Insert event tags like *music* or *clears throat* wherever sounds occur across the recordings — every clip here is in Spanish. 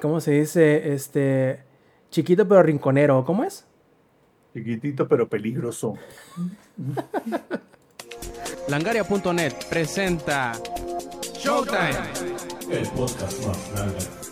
¿cómo se dice? Este, chiquito pero rinconero, ¿cómo es? Chiquitito pero peligroso. *laughs* Langaria.net presenta Showtime. El podcast más grande.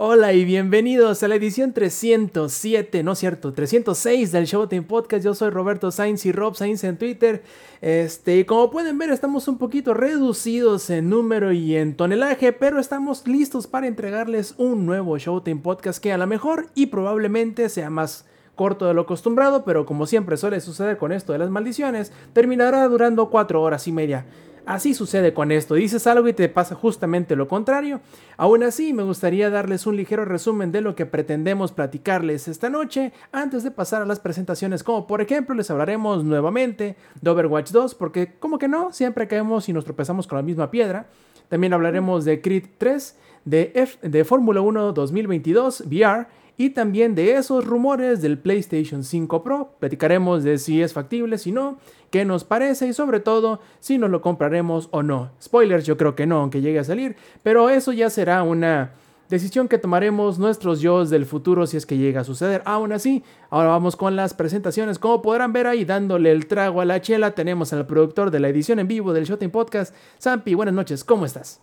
Hola y bienvenidos a la edición 307, no cierto, 306 del Showtime Podcast. Yo soy Roberto Sainz y Rob Sainz en Twitter. Este, y como pueden ver, estamos un poquito reducidos en número y en tonelaje, pero estamos listos para entregarles un nuevo Showtime Podcast que a lo mejor y probablemente sea más corto de lo acostumbrado, pero como siempre suele suceder con esto de las maldiciones, terminará durando 4 horas y media. Así sucede con esto, dices algo y te pasa justamente lo contrario. Aún así, me gustaría darles un ligero resumen de lo que pretendemos platicarles esta noche antes de pasar a las presentaciones, como por ejemplo les hablaremos nuevamente de Overwatch 2, porque como que no, siempre caemos y nos tropezamos con la misma piedra. También hablaremos de Creed 3, de, F de Fórmula 1 2022 VR y también de esos rumores del PlayStation 5 Pro. Platicaremos de si es factible, si no, qué nos parece y sobre todo si nos lo compraremos o no. Spoilers, yo creo que no, aunque llegue a salir, pero eso ya será una decisión que tomaremos nuestros yo del futuro si es que llega a suceder. Aún así, ahora vamos con las presentaciones. Como podrán ver ahí dándole el trago a la chela, tenemos al productor de la edición en vivo del Showtime Podcast, Zampi. Buenas noches, ¿cómo estás?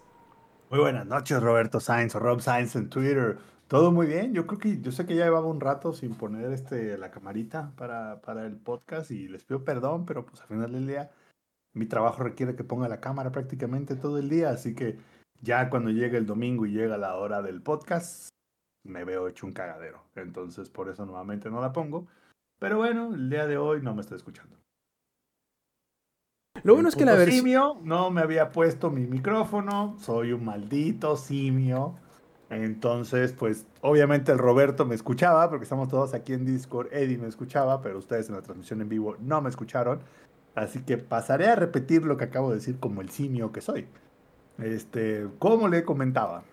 Muy buenas noches, Roberto Sainz o Rob Sainz en Twitter. Todo muy bien. Yo creo que yo sé que ya llevaba un rato sin poner este la camarita para, para el podcast y les pido perdón, pero pues al final del día mi trabajo requiere que ponga la cámara prácticamente todo el día, así que ya cuando llegue el domingo y llega la hora del podcast, me veo hecho un cagadero. Entonces por eso nuevamente no la pongo. Pero bueno, el día de hoy no me está escuchando. Lo bueno es que la versión... simio no me había puesto mi micrófono, soy un maldito simio. Entonces, pues obviamente el Roberto me escuchaba, porque estamos todos aquí en Discord, Eddie me escuchaba, pero ustedes en la transmisión en vivo no me escucharon. Así que pasaré a repetir lo que acabo de decir como el simio que soy. Este, como le comentaba,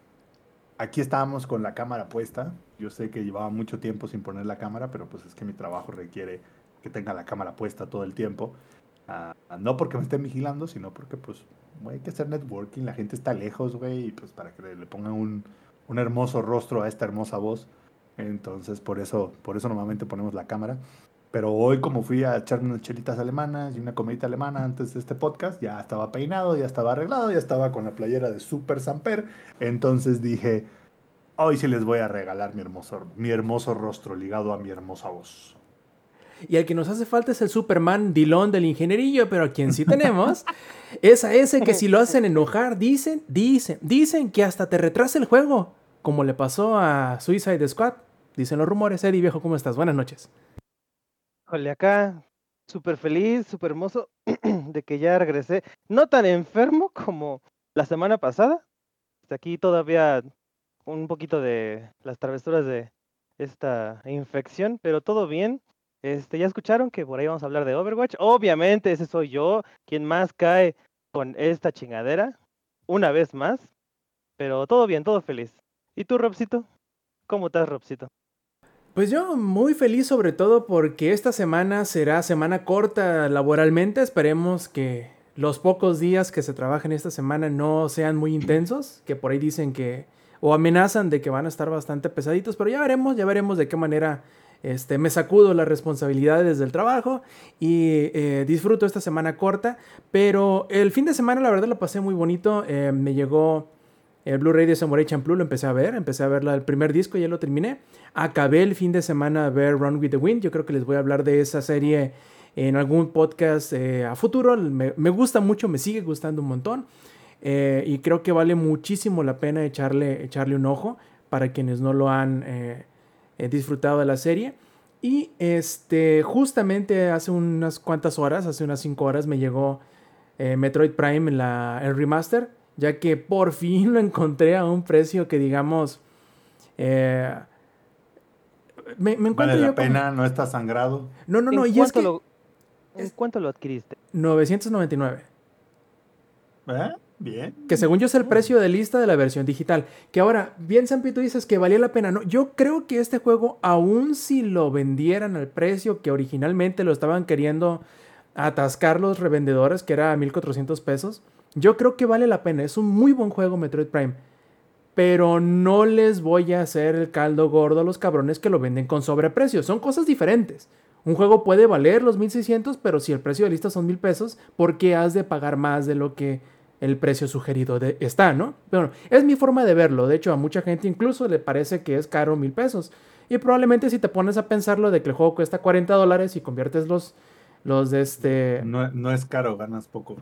aquí estábamos con la cámara puesta. Yo sé que llevaba mucho tiempo sin poner la cámara, pero pues es que mi trabajo requiere que tenga la cámara puesta todo el tiempo. Uh, no porque me estén vigilando, sino porque pues hay que hacer networking, la gente está lejos, güey, y pues para que le pongan un, un hermoso rostro a esta hermosa voz. Entonces, por eso, por eso normalmente ponemos la cámara. Pero hoy, como fui a echarme unas chelitas alemanas y una comidita alemana antes de este podcast, ya estaba peinado, ya estaba arreglado, ya estaba con la playera de Super Samper. Entonces dije, hoy sí les voy a regalar mi hermoso, mi hermoso rostro ligado a mi hermosa voz. Y el que nos hace falta es el Superman Dilón del ingenierillo, pero a quien sí tenemos *laughs* es a ese que si lo hacen *laughs* enojar, dicen, dicen, dicen que hasta te retrasa el juego, como le pasó a Suicide Squad. Dicen los rumores. Eddie, viejo, ¿cómo estás? Buenas noches. Híjole, acá súper feliz, súper hermoso *clears throat* de que ya regresé. No tan enfermo como la semana pasada. Hasta aquí todavía un poquito de las travesuras de esta infección, pero todo bien. Este, ya escucharon que por ahí vamos a hablar de Overwatch. Obviamente, ese soy yo, quien más cae con esta chingadera, una vez más. Pero todo bien, todo feliz. ¿Y tú, Robcito? ¿Cómo estás, Robcito? Pues yo muy feliz sobre todo porque esta semana será semana corta laboralmente. Esperemos que los pocos días que se trabajen esta semana no sean muy intensos, que por ahí dicen que o amenazan de que van a estar bastante pesaditos, pero ya veremos, ya veremos de qué manera este, me sacudo las responsabilidades del trabajo y eh, disfruto esta semana corta. Pero el fin de semana, la verdad, lo pasé muy bonito. Eh, me llegó el Blu-ray de Samurai Champloo, lo empecé a ver. Empecé a ver el primer disco, ya lo terminé. Acabé el fin de semana a ver Run with the Wind. Yo creo que les voy a hablar de esa serie en algún podcast eh, a futuro. Me, gusta mucho, me sigue gustando un montón. y creo que vale muchísimo la pena echarle, echarle un ojo para quienes no lo han he disfrutado de la serie. Y este, justamente hace unas cuantas horas, hace unas 5 horas, me llegó eh, Metroid Prime en la, el remaster, ya que por fin lo encontré a un precio que digamos... Eh, me, me vale la pena, no está sangrado. No, no, no, y es que... Lo, ¿En cuánto lo adquiriste? 999. ¿Eh? Bien. Que según yo es el precio de lista de la versión digital. Que ahora, bien Sampi, tú dices que valía la pena. No, yo creo que este juego, aun si lo vendieran al precio que originalmente lo estaban queriendo atascar los revendedores, que era 1400 pesos, yo creo que vale la pena. Es un muy buen juego Metroid Prime. pero no les voy a hacer el caldo gordo a los cabrones que lo venden con sobreprecio. Son cosas diferentes. Un juego puede valer los 1600, pero si el precio de lista son 1000 pesos, ¿por qué has de pagar más de lo que el precio sugerido de, está, ¿no? Bueno, es mi forma de verlo. De hecho, a mucha gente incluso le parece que es caro 1000 pesos. Y probablemente si te pones a pensarlo de que el juego cuesta 40 dólares y conviertes los, los de este... No, no es caro, ganas poco.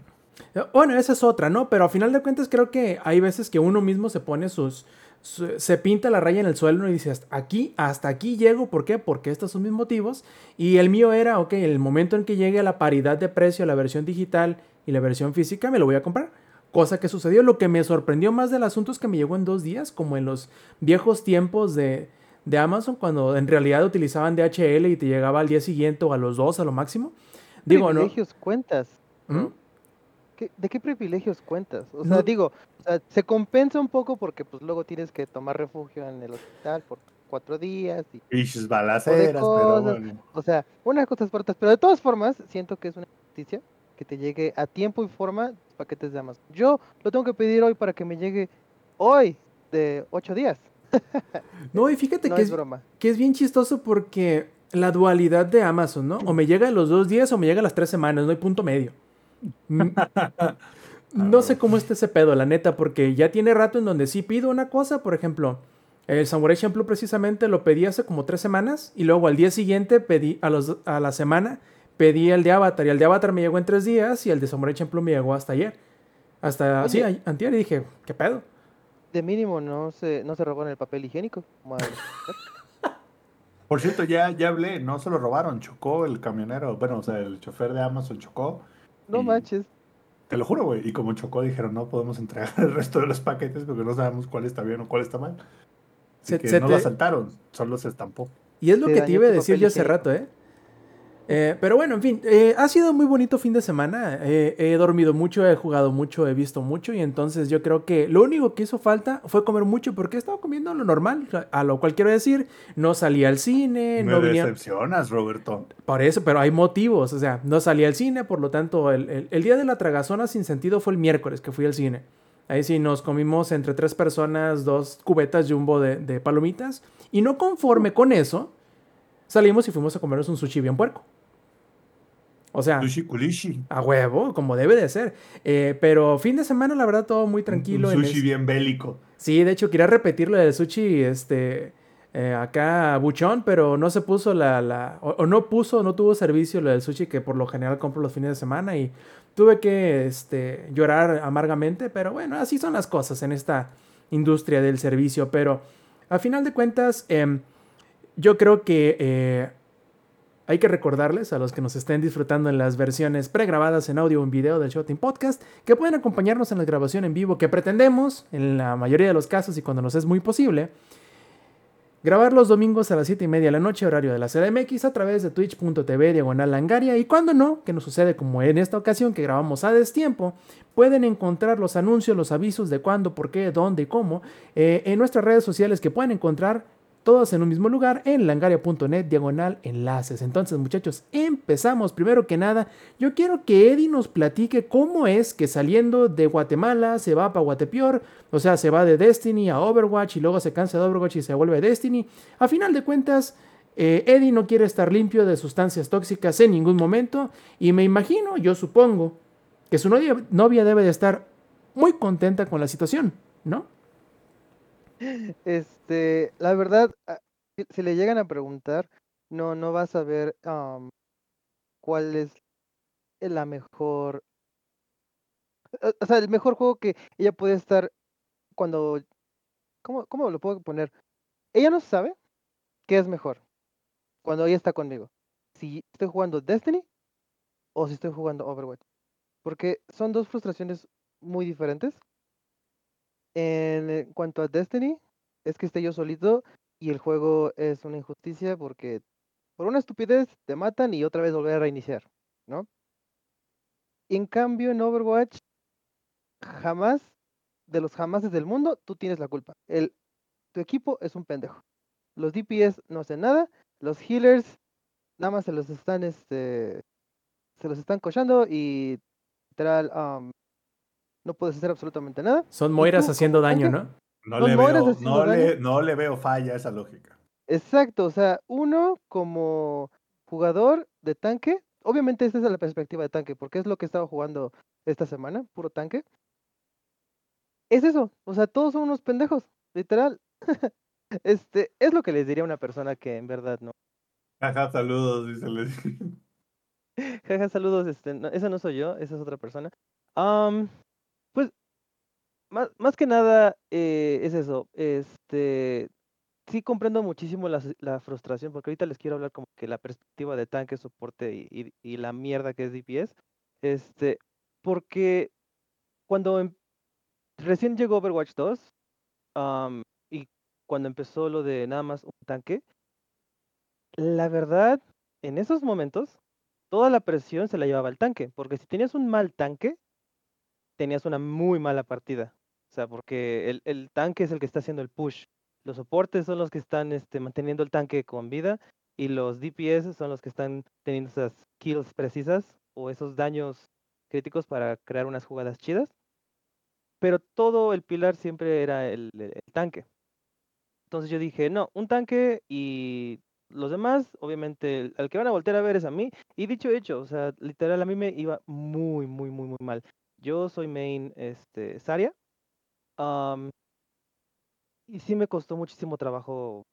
Bueno, esa es otra, ¿no? Pero a final de cuentas creo que hay veces que uno mismo se pone sus, se pinta la raya en el suelo y dice, hasta aquí, hasta aquí llego, ¿por qué? Porque estos son mis motivos. Y el mío era, ok, el momento en que llegue a la paridad de precio, la versión digital y la versión física, me lo voy a comprar. Cosa que sucedió, lo que me sorprendió más del asunto es que me llegó en dos días, como en los viejos tiempos de, de Amazon, cuando en realidad utilizaban DHL y te llegaba al día siguiente o a los dos a lo máximo. Digo, privilegios cuentas? ¿Mm? ¿De qué privilegios cuentas? O sea, digo, se compensa un poco porque pues luego tienes que tomar refugio en el hospital por cuatro días. Y, sus balaceras, pero bueno. O sea, unas cosas fuertes, pero de todas formas, siento que es una justicia que te llegue a tiempo y forma paquetes de Amazon. Yo lo tengo que pedir hoy para que me llegue hoy de ocho días. *laughs* no, y fíjate que, es, que es bien chistoso porque la dualidad de Amazon, ¿no? O me llega en los dos días o me llega a las tres semanas, no hay punto medio. Mm. *laughs* no sé cómo está ese pedo, la neta, porque ya tiene rato en donde sí pido una cosa, por ejemplo, el Samurai Champloo precisamente lo pedí hace como tres semanas y luego al día siguiente pedí, a, los, a la semana, pedí el de Avatar y el de Avatar me llegó en tres días y el de Samurai Champloo me llegó hasta ayer. Hasta, así, antier y dije, ¿qué pedo? De mínimo no se, no se robó en el papel higiénico. *laughs* Por cierto, ya, ya hablé, no se lo robaron, chocó el camionero, bueno, o sea, el chofer de Amazon chocó no manches. Te lo juro, güey. Y como chocó, dijeron, no podemos entregar el resto de los paquetes porque no sabemos cuál está bien o cuál está mal. Así que no lo asaltaron, solo se estampó. Y es lo que te iba a decir yo hace rato, ¿eh? Eh, pero bueno, en fin, eh, ha sido muy bonito fin de semana. Eh, he dormido mucho, he jugado mucho, he visto mucho y entonces yo creo que lo único que hizo falta fue comer mucho porque he estado comiendo lo normal, a lo cual quiero decir, no salía al cine, Me no venía... decepcionas, Roberto. Por eso, pero hay motivos, o sea, no salía al cine, por lo tanto, el, día de la tragazona sin sentido fue el miércoles que fui al cine. Ahí sí nos comimos entre tres personas dos cubetas jumbo de, de palomitas y no conforme con eso, salimos y fuimos a comernos un sushi bien puerco. O sea, a huevo, como debe de ser. Eh, pero fin de semana, la verdad, todo muy tranquilo. Un, sushi bien bélico. Sí, de hecho, quería repetirlo del sushi, este, eh, acá buchón, pero no se puso la, la o, no puso, no tuvo servicio lo del sushi que por lo general compro los fines de semana y tuve que, este, llorar amargamente, pero bueno, así son las cosas en esta industria del servicio. Pero a final de cuentas, em, yo creo que eh, hay que recordarles a los que nos estén disfrutando en las versiones pregrabadas en audio o en video del Shooting Podcast que pueden acompañarnos en la grabación en vivo que pretendemos, en la mayoría de los casos y cuando nos es muy posible, grabar los domingos a las 7 y media de la noche, horario de la CDMX, a través de twitch.tv diagonal langaria. Y cuando no, que nos sucede como en esta ocasión que grabamos a destiempo, pueden encontrar los anuncios, los avisos de cuándo, por qué, dónde y cómo eh, en nuestras redes sociales que pueden encontrar todos en un mismo lugar en langaria.net diagonal enlaces. Entonces muchachos, empezamos. Primero que nada, yo quiero que Eddie nos platique cómo es que saliendo de Guatemala se va para Guatepeor, o sea, se va de Destiny a Overwatch y luego se cansa de Overwatch y se vuelve a Destiny. A final de cuentas, eh, Eddie no quiere estar limpio de sustancias tóxicas en ningún momento y me imagino, yo supongo, que su novia, novia debe de estar muy contenta con la situación, ¿no? *laughs* Este, la verdad, ah, si le llegan a preguntar, no, no vas a ver cuál es la mejor, o sea, el mejor juego que ella puede estar cuando, ¿cómo, cómo lo puedo poner? Ella no sabe qué es mejor cuando ella está conmigo. Si estoy jugando Destiny o si estoy jugando Overwatch. Porque son dos frustraciones muy diferentes. En cuanto a Destiny, es que esté yo solito y el juego es una injusticia porque por una estupidez te matan y otra vez volver a reiniciar, ¿no? En cambio, en Overwatch, jamás, de los jamases del mundo, tú tienes la culpa. El, tu equipo es un pendejo. Los DPS no hacen nada, los healers nada más se los están, este, se los están cochando y literal, no puedes hacer absolutamente nada. Son Moiras haciendo daño, ¿no? No, le veo, haciendo no, le, no le veo falla a esa lógica. Exacto, o sea, uno como jugador de tanque, obviamente esta es la perspectiva de tanque, porque es lo que he estado jugando esta semana, puro tanque. Es eso, o sea, todos son unos pendejos, literal. *laughs* Este, es lo que les diría a una persona que en verdad no. Jaja, saludos, dice *laughs* Jaja, saludos, este, no, esa no soy yo, esa es otra persona. Más, más que nada, eh, es eso, este, sí comprendo muchísimo la, frustración, porque ahorita les quiero hablar como que la perspectiva de tanque, soporte y, y- la mierda que es DPS, este, porque cuando em- recién llegó Overwatch 2, am, y cuando empezó lo de nada más un tanque, la verdad, en esos momentos, toda la presión se la llevaba el tanque, porque si tenías un mal tanque, tenías una muy mala partida. O sea, porque el, el tanque es el que está haciendo el push. Los soportes son los que están este, manteniendo el tanque con vida y los DPS son los que están teniendo esas kills precisas o esos daños críticos para crear unas jugadas chidas. Pero todo el pilar siempre era el, el- el tanque. Entonces yo dije, no, un tanque y los demás, obviamente, al que van a voltear a ver es a mí. Y dicho hecho, o sea, literal, a mí me iba muy, muy, muy, muy mal. Yo soy main este, Zarya. Y sí me costó muchísimo trabajo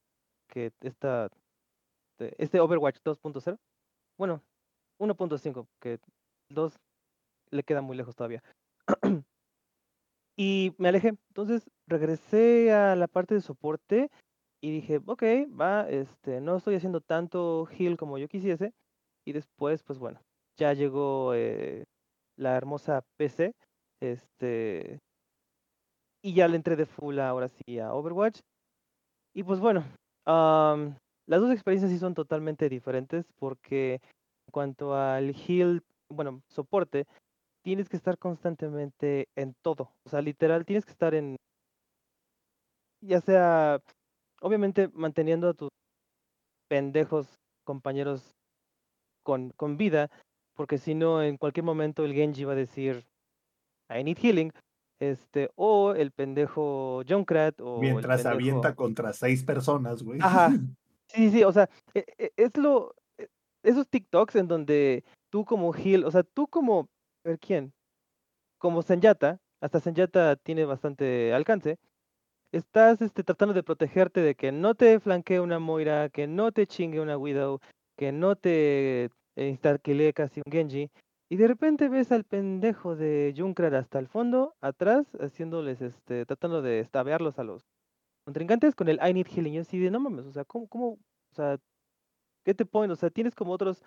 que esta, este Overwatch 2.0, bueno, 1.5, que 2 le queda muy lejos todavía. *clears throat* y me alejé. Entonces regresé a la parte de soporte y dije, ok, va, este, no estoy haciendo tanto heal como yo quisiese. Y después, pues bueno, ya llegó eh, la hermosa PC, este, y ya le entré de full ahora sí a Overwatch. Y pues bueno, am, las dos experiencias sí son totalmente diferentes porque en cuanto al heal, bueno, soporte, tienes que estar constantemente en todo. O sea, literal, tienes que estar en, ya sea, obviamente manteniendo a tus pendejos compañeros con, con vida, porque si no, en cualquier momento el Genji va a decir, I need healing, este, o el pendejo Junkrat, o Mientras pendejo... avienta contra seis personas, güey. Ajá. *laughs* Sí, sí, o sea, e- e- es lo, e- esos TikToks en donde tú como Gil, o sea, tú como, a ver quién, como Senyata, hasta Senyata tiene bastante alcance, estás este, tratando de protegerte de que no te flanquee una Moira, que no te chingue una Widow, que no te eh, instarquilee casi un Genji, y de repente ves al pendejo de Junkrat hasta el fondo, atrás, haciéndoles, este, tratando de estabearlos a los contrincantes con el I need healing. Yo así de, no mames, o sea, ¿cómo, cómo, o sea, qué te ponen? O sea, tienes como otros,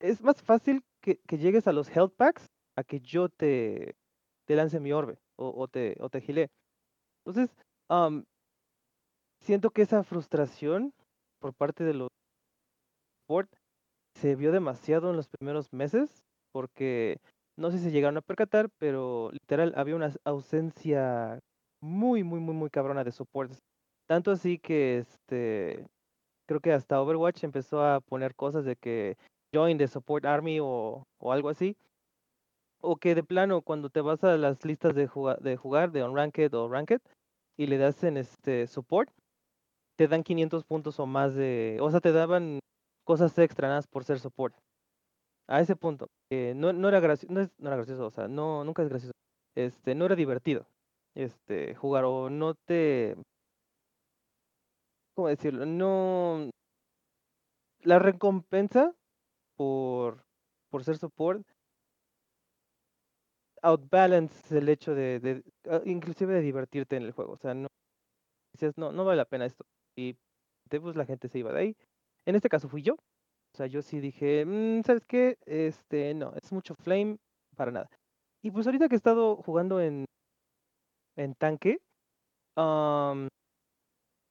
es más fácil que, que llegues a los health packs a que yo te, te lance mi orbe o, te, o te healee. Entonces, am, siento que esa frustración por parte de los se vio demasiado en los primeros meses porque no sé si llegaron a percatar, pero literal había una ausencia muy, muy, muy, muy cabrona de soportes. Tanto así que este creo que hasta Overwatch empezó a poner cosas de que join the support army o, o algo así. O que de plano cuando te vas a las listas de, juga- de jugar de o Ranked y le das en este support, te dan 500 puntos o más de... O sea, te daban cosas extra por ser support. A ese punto. que no, no era gracioso, no, es- era gracioso, o sea, no, nunca es gracioso. Este, no era divertido. Este, jugar o no te... ¿Cómo decirlo? No... La recompensa por, por ser support outbalance el hecho de, de ah, inclusive de divertirte en el juego. O sea, no no, no vale la pena esto. Y pues la gente se iba de ahí. En este caso fui yo. O sea, yo sí dije, "Mm, ¿sabes qué? Este, no, es mucho flame para nada. Y pues ahorita que he estado jugando en, en tanque, am,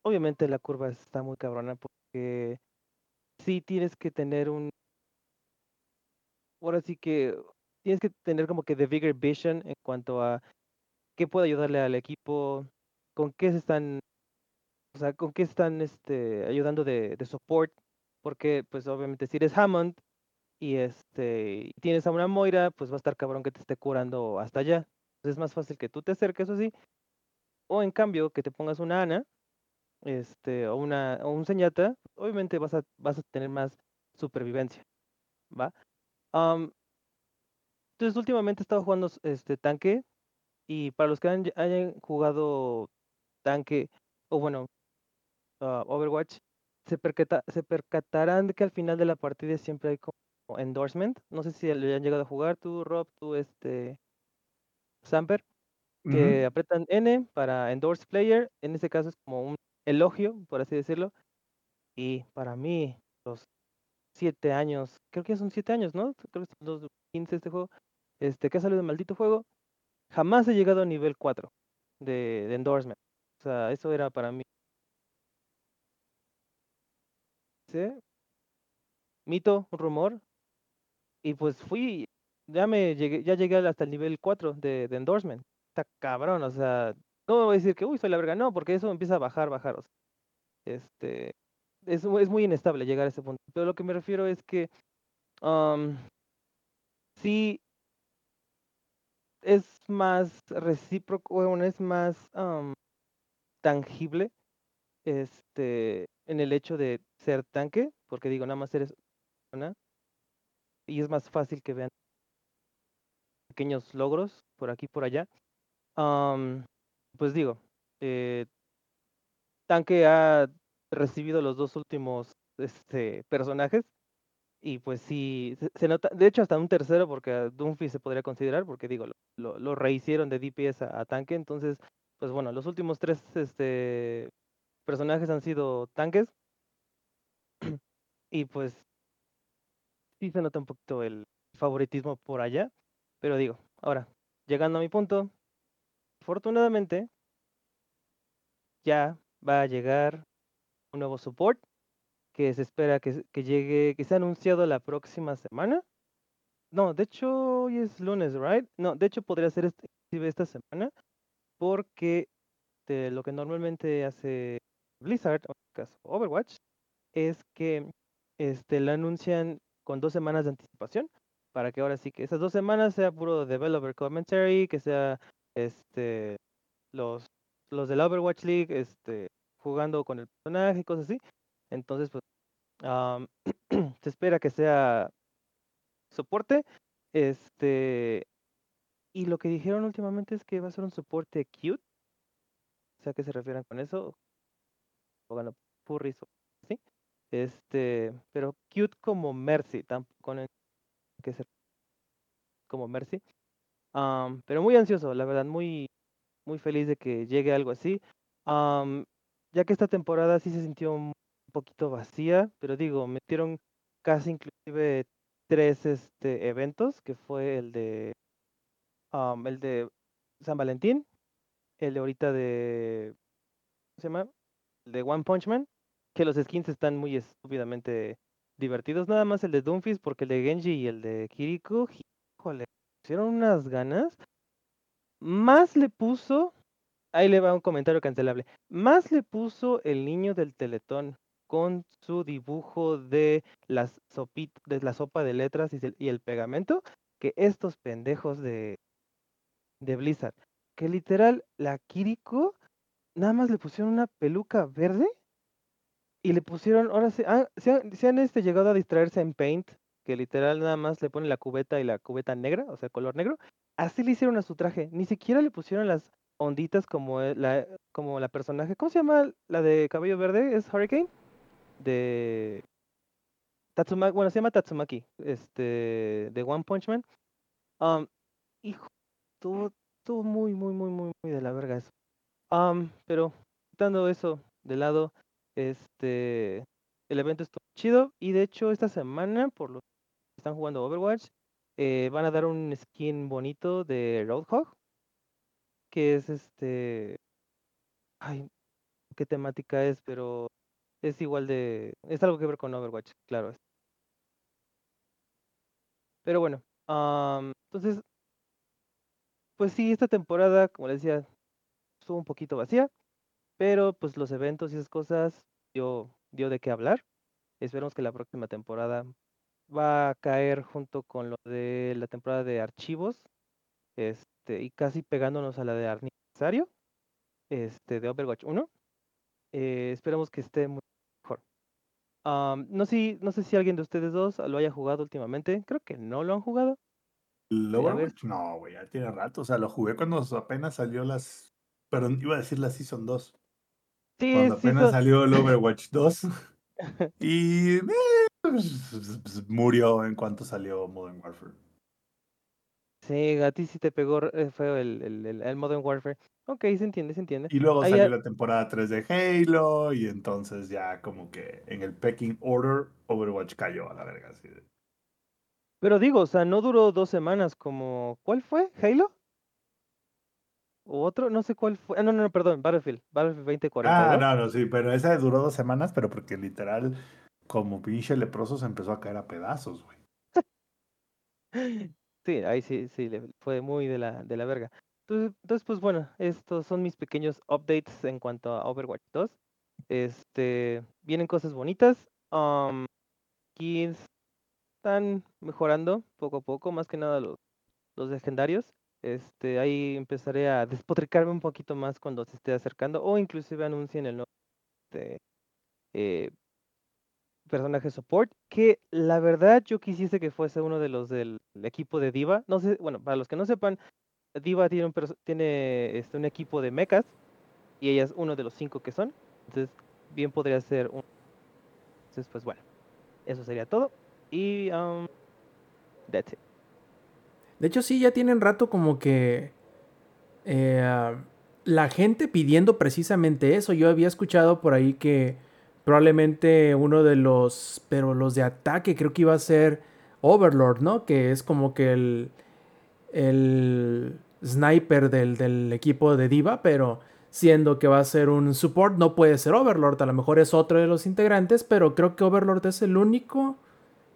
obviamente la curva está muy cabrona porque sí tienes que tener un, ahora sí que tienes que tener como que the bigger vision en cuanto a qué puede ayudarle al equipo, con qué se están, o sea, con qué están este, ayudando de, de support, porque pues obviamente si eres Hammond y este tienes a una Moira, pues va a estar cabrón que te esté curando hasta allá. Entonces es más fácil que tú te acerques así O en cambio, que te pongas una Ana, este, o una, o un Señata, obviamente vas a, vas a tener más supervivencia, ¿va? Entonces últimamente he estado jugando este tanque, y para los que hayan jugado tanque, o bueno, ah, Overwatch, se, percata- se percatarán de que al final de la partida siempre hay como endorsement. No sé si le han llegado a jugar tú, Rob, tú, este, Samper, que Ujú. apretan N para endorse player. En este caso es como un elogio, por así decirlo. Y para mí, los siete años, creo que son siete años, ¿no? Creo que son los 15 este juego, este, que ha salido de maldito juego, jamás he llegado a nivel 4 de, de endorsement. O sea, eso era para mí. ¿Sí? Mito, rumor. Y pues fui, ya me llegué, ya llegué hasta el nivel 4 de, endorsement. Está cabrón, o sea, no voy a decir que uy, soy la verga, no, porque eso empieza a bajar, bajar. Este, es, es muy inestable llegar a ese punto. Pero lo que me refiero es que am, sí es más recíproco, bueno, es más tangible este, en el hecho de ser tanque, porque digo, nada más eres una, y es más fácil que vean pequeños logros por aquí por allá. Pues digo, eh, Tanque ha recibido los dos últimos este, personajes y pues sí, se, nota, de hecho hasta un tercero porque a se podría considerar, porque digo, lo, lo, lo rehicieron de DPS a, a Tanque, entonces, pues bueno, los últimos tres este, personajes han sido tanques y pues sí se nota un poquito el favoritismo por allá, pero digo, ahora, llegando a mi punto, afortunadamente ya va a llegar un nuevo support que se espera que, que llegue, que sea anunciado la próxima semana. No, de hecho hoy es lunes, right? No, de hecho podría ser este, esta semana porque lo que normalmente hace Blizzard, en este caso Overwatch, es que este, lo anuncian con dos semanas de anticipación para que ahora sí que esas dos semanas sea puro developer commentary, que sea este los los de la Overwatch League este jugando con el personaje y cosas así. Entonces, pues am, *clears throat* se espera que sea soporte. Este y lo que dijeron últimamente es que va a ser un soporte cute. O sea, ¿a qué se refieren con eso? Bueno, furries o así. Este, pero cute como Mercy, tampoco en que ser como Mercy. Am, pero muy ansioso, la verdad, muy, muy feliz de que llegue algo así. Am, ya que esta temporada sí se sintió un poquito vacía, pero digo, metieron casi inclusive tres este, eventos, que fue el de am, el de San Valentín, el de ahorita de ¿cómo se llama? De One Punch Man, que los skins están muy estúpidamente divertidos, nada más el de Doomfist, porque el de Genji y el de Kiriko, híjole, pusieron unas ganas. Más le puso, ahí le va un comentario cancelable, más le puso el niño del Teletón con su dibujo de las sopit de la sopa de letras y, el- y el pegamento, que estos pendejos de, de Blizzard, que literal la Kiriko nada más le pusieron una peluca verde y le pusieron, ahora sí, ah, se han, este, llegado a distraerse en Paint, que literal nada más le ponen la cubeta y la cubeta negra, o sea, color negro. Así le hicieron a su traje. Ni siquiera le pusieron las onditas como eh, la, como la personaje. ¿Cómo se llama la de cabello verde? ¿Es Hurricane? De Tatsumaki, bueno, se llama Tatsumaki, este, de One Punch Man. Um, hijo, estuvo muy, muy, muy, muy, muy de la verga eso. Um, pero quitando eso de lado, este, el evento estuvo chido y de hecho esta semana, por los que están jugando Overwatch, eh, van a dar un skin bonito de Roadhog, que es este, ay, qué temática es, pero es igual de, es algo que ver con Overwatch, claro. Pero bueno, um, entonces, pues sí, esta temporada, como les decía, estuvo un poquito vacía, pero pues los eventos y esas cosas dio, dio de qué hablar. Esperemos que la próxima temporada va a caer junto con lo de la temporada de archivos, este, y casi pegándonos a la de aniversario. este, de Overwatch 1. Eh, esperamos que esté muy mejor. No, sé, no sé si alguien de ustedes dos lo haya jugado últimamente. Creo que no lo han jugado. ¿El Eh. Overwatch? No, güey, ya tiene rato. O sea, lo jugué cuando apenas salió las. Pero iba a decir la Season 2. Sí, Cuando apenas salió el Overwatch *laughs* 2. *laughs* y. eh, pues, murió en cuanto salió Modern Warfare. sí, a ti sí te pegó eh, feo el, el, el- Modern Warfare. Ok, se entiende, se entiende. Y luego Ahí salió la temporada 3 de Halo. Y entonces ya como que en el pecking order, Overwatch cayó a la verga. así de- Pero digo, o sea, no duró dos semanas como... ¿Cuál fue? ¿Halo? ¿O otro? No sé cuál fue. Ah, no, no, no, perdón, Battlefield. Battlefield 2042. Ah, no, no, sí, pero esa duró dos semanas, pero porque literal, como pinche leproso, se empezó a caer a pedazos, güey. *laughs* Sí, ahí sí, sí, le fue muy de la, de la verga. Entonces, entonces, pues bueno, estos son mis pequeños updates en cuanto a Overwatch 2. Este, vienen cosas bonitas. Um, aquí están mejorando poco a poco, más que nada los, los legendarios. Este, ahí empezaré a despotricarme un poquito más cuando se esté acercando, o inclusive anuncien el nuevo este, eh, personaje support, que la verdad yo quisiese que fuese uno de los del equipo de Diva. No sé, bueno, para los que no sepan, Diva tiene un, tiene este, un equipo de mechas y ella es uno de los cinco que son. Entonces, bien podría ser un. Entonces, pues bueno, eso sería todo. Y, um, that's it. De hecho, sí, ya tienen rato como que eh, la gente pidiendo precisamente eso. Yo había escuchado por ahí que probablemente uno de los, pero los de ataque creo que iba a ser Overlord, ¿no? Que es como que el, el sniper del, del equipo de Diva, pero siendo que va a ser un support, no puede ser Overlord. A lo mejor es otro de los integrantes, pero creo que Overlord es el único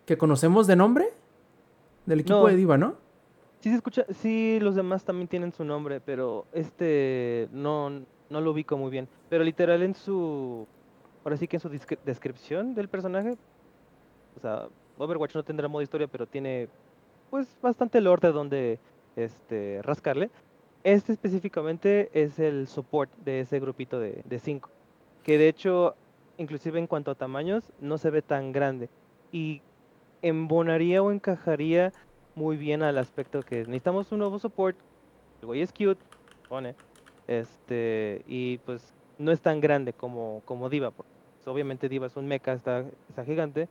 que conocemos de nombre del equipo No. de Diva, ¿no? Sí se escucha, sí los demás también tienen su nombre, pero este no, no lo ubico muy bien. Pero literal en su, ahora sí que en su descripción del personaje, o sea, Overwatch no tendrá modo historia, pero tiene pues bastante lore de donde este, rascarle. Este específicamente es el support de ese grupito de, de cinco, que de hecho, inclusive en cuanto a tamaños, no se ve tan grande. Y embonaría o encajaría muy bien al aspecto que necesitamos un nuevo support. El güey es cute, pone. Este, y pues no es tan grande como, como Diva. porque, pues, obviamente Diva es un mecha, está, está gigante.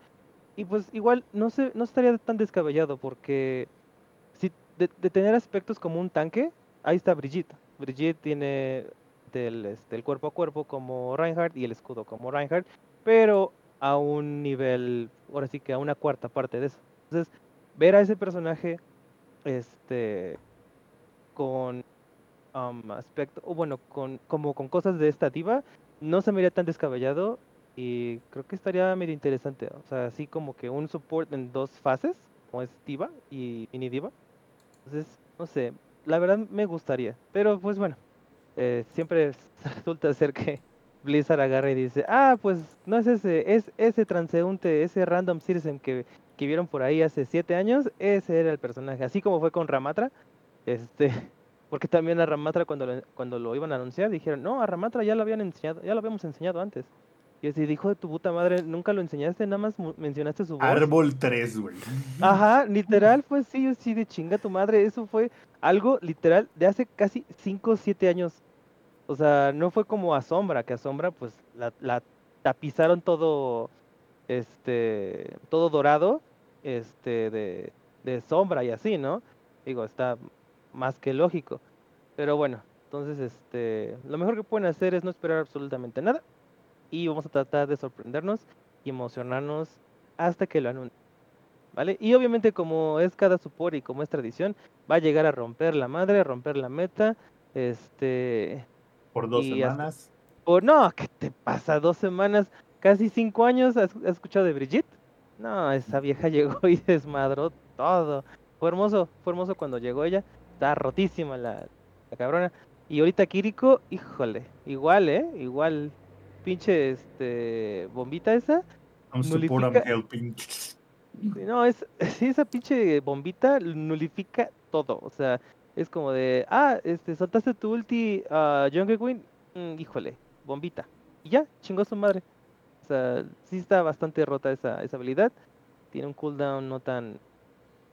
Y pues igual no se, no estaría tan descabellado porque si de, de tener aspectos como un tanque, ahí está Brigitte. Brigitte tiene del, este, el cuerpo a cuerpo como Reinhardt y el escudo como Reinhardt, pero a un nivel, ahora sí que a una cuarta parte de eso. Entonces, ver a ese personaje este con um, aspecto o bueno con como con cosas de esta diva no se me haría tan descabellado y creo que estaría medio interesante o sea así como que un support en dos fases como es diva y mini diva. Entonces no sé la verdad me gustaría pero pues bueno eh, siempre *laughs* resulta ser que Blizzard agarra y dice ah pues no es ese es ese transeúnte ese random citizen que que vieron por ahí hace siete años, ese era el personaje. Así como fue con Ramatra, este, *laughs* porque también a Ramatra cuando lo, cuando lo iban a anunciar dijeron, no, a Ramatra ya lo habían enseñado, ya lo habíamos enseñado antes. Y así dijo de tu puta madre, nunca lo enseñaste, nada más mencionaste su voz. Árbol 3, güey. Ajá, *laughs* literal fue sí, yo sí de chinga tu madre, eso fue algo literal de hace casi 5 o 7 años. O sea, no fue como a Sombra, que a Sombra pues la, la tapizaron todo este todo dorado, este de, de sombra y así, ¿no? Digo, está más que lógico. Pero bueno, entonces este lo mejor que pueden hacer es no esperar absolutamente nada y vamos a tratar de sorprendernos y emocionarnos hasta que lo anuncien. ¿Vale? Y obviamente como es cada support y como es tradición, va a llegar a romper la madre, a romper la meta. Este, Por dos Y hasta- semanas. o no, ¿qué te pasa? Dos semanas, casi cinco años, ¿has, has escuchado de Brigitte? No, esa vieja *laughs* llegó y desmadró todo. Fue hermoso, fue hermoso cuando llegó ella. Está rotísima la, la cabrona. Y ahorita Kiriko, híjole, igual, ¿eh? Igual, pinche, este, bombita esa. I'm nulifica- helping. No, es, *laughs* sí, esa pinche bombita nulifica todo. O sea, es como de, ah, este, soltaste tu ulti a Jungle Queen. mm, híjole, bombita. Y ya, chingó su madre. O sea, sí está bastante rota esa, esa habilidad. Tiene un cooldown no tan,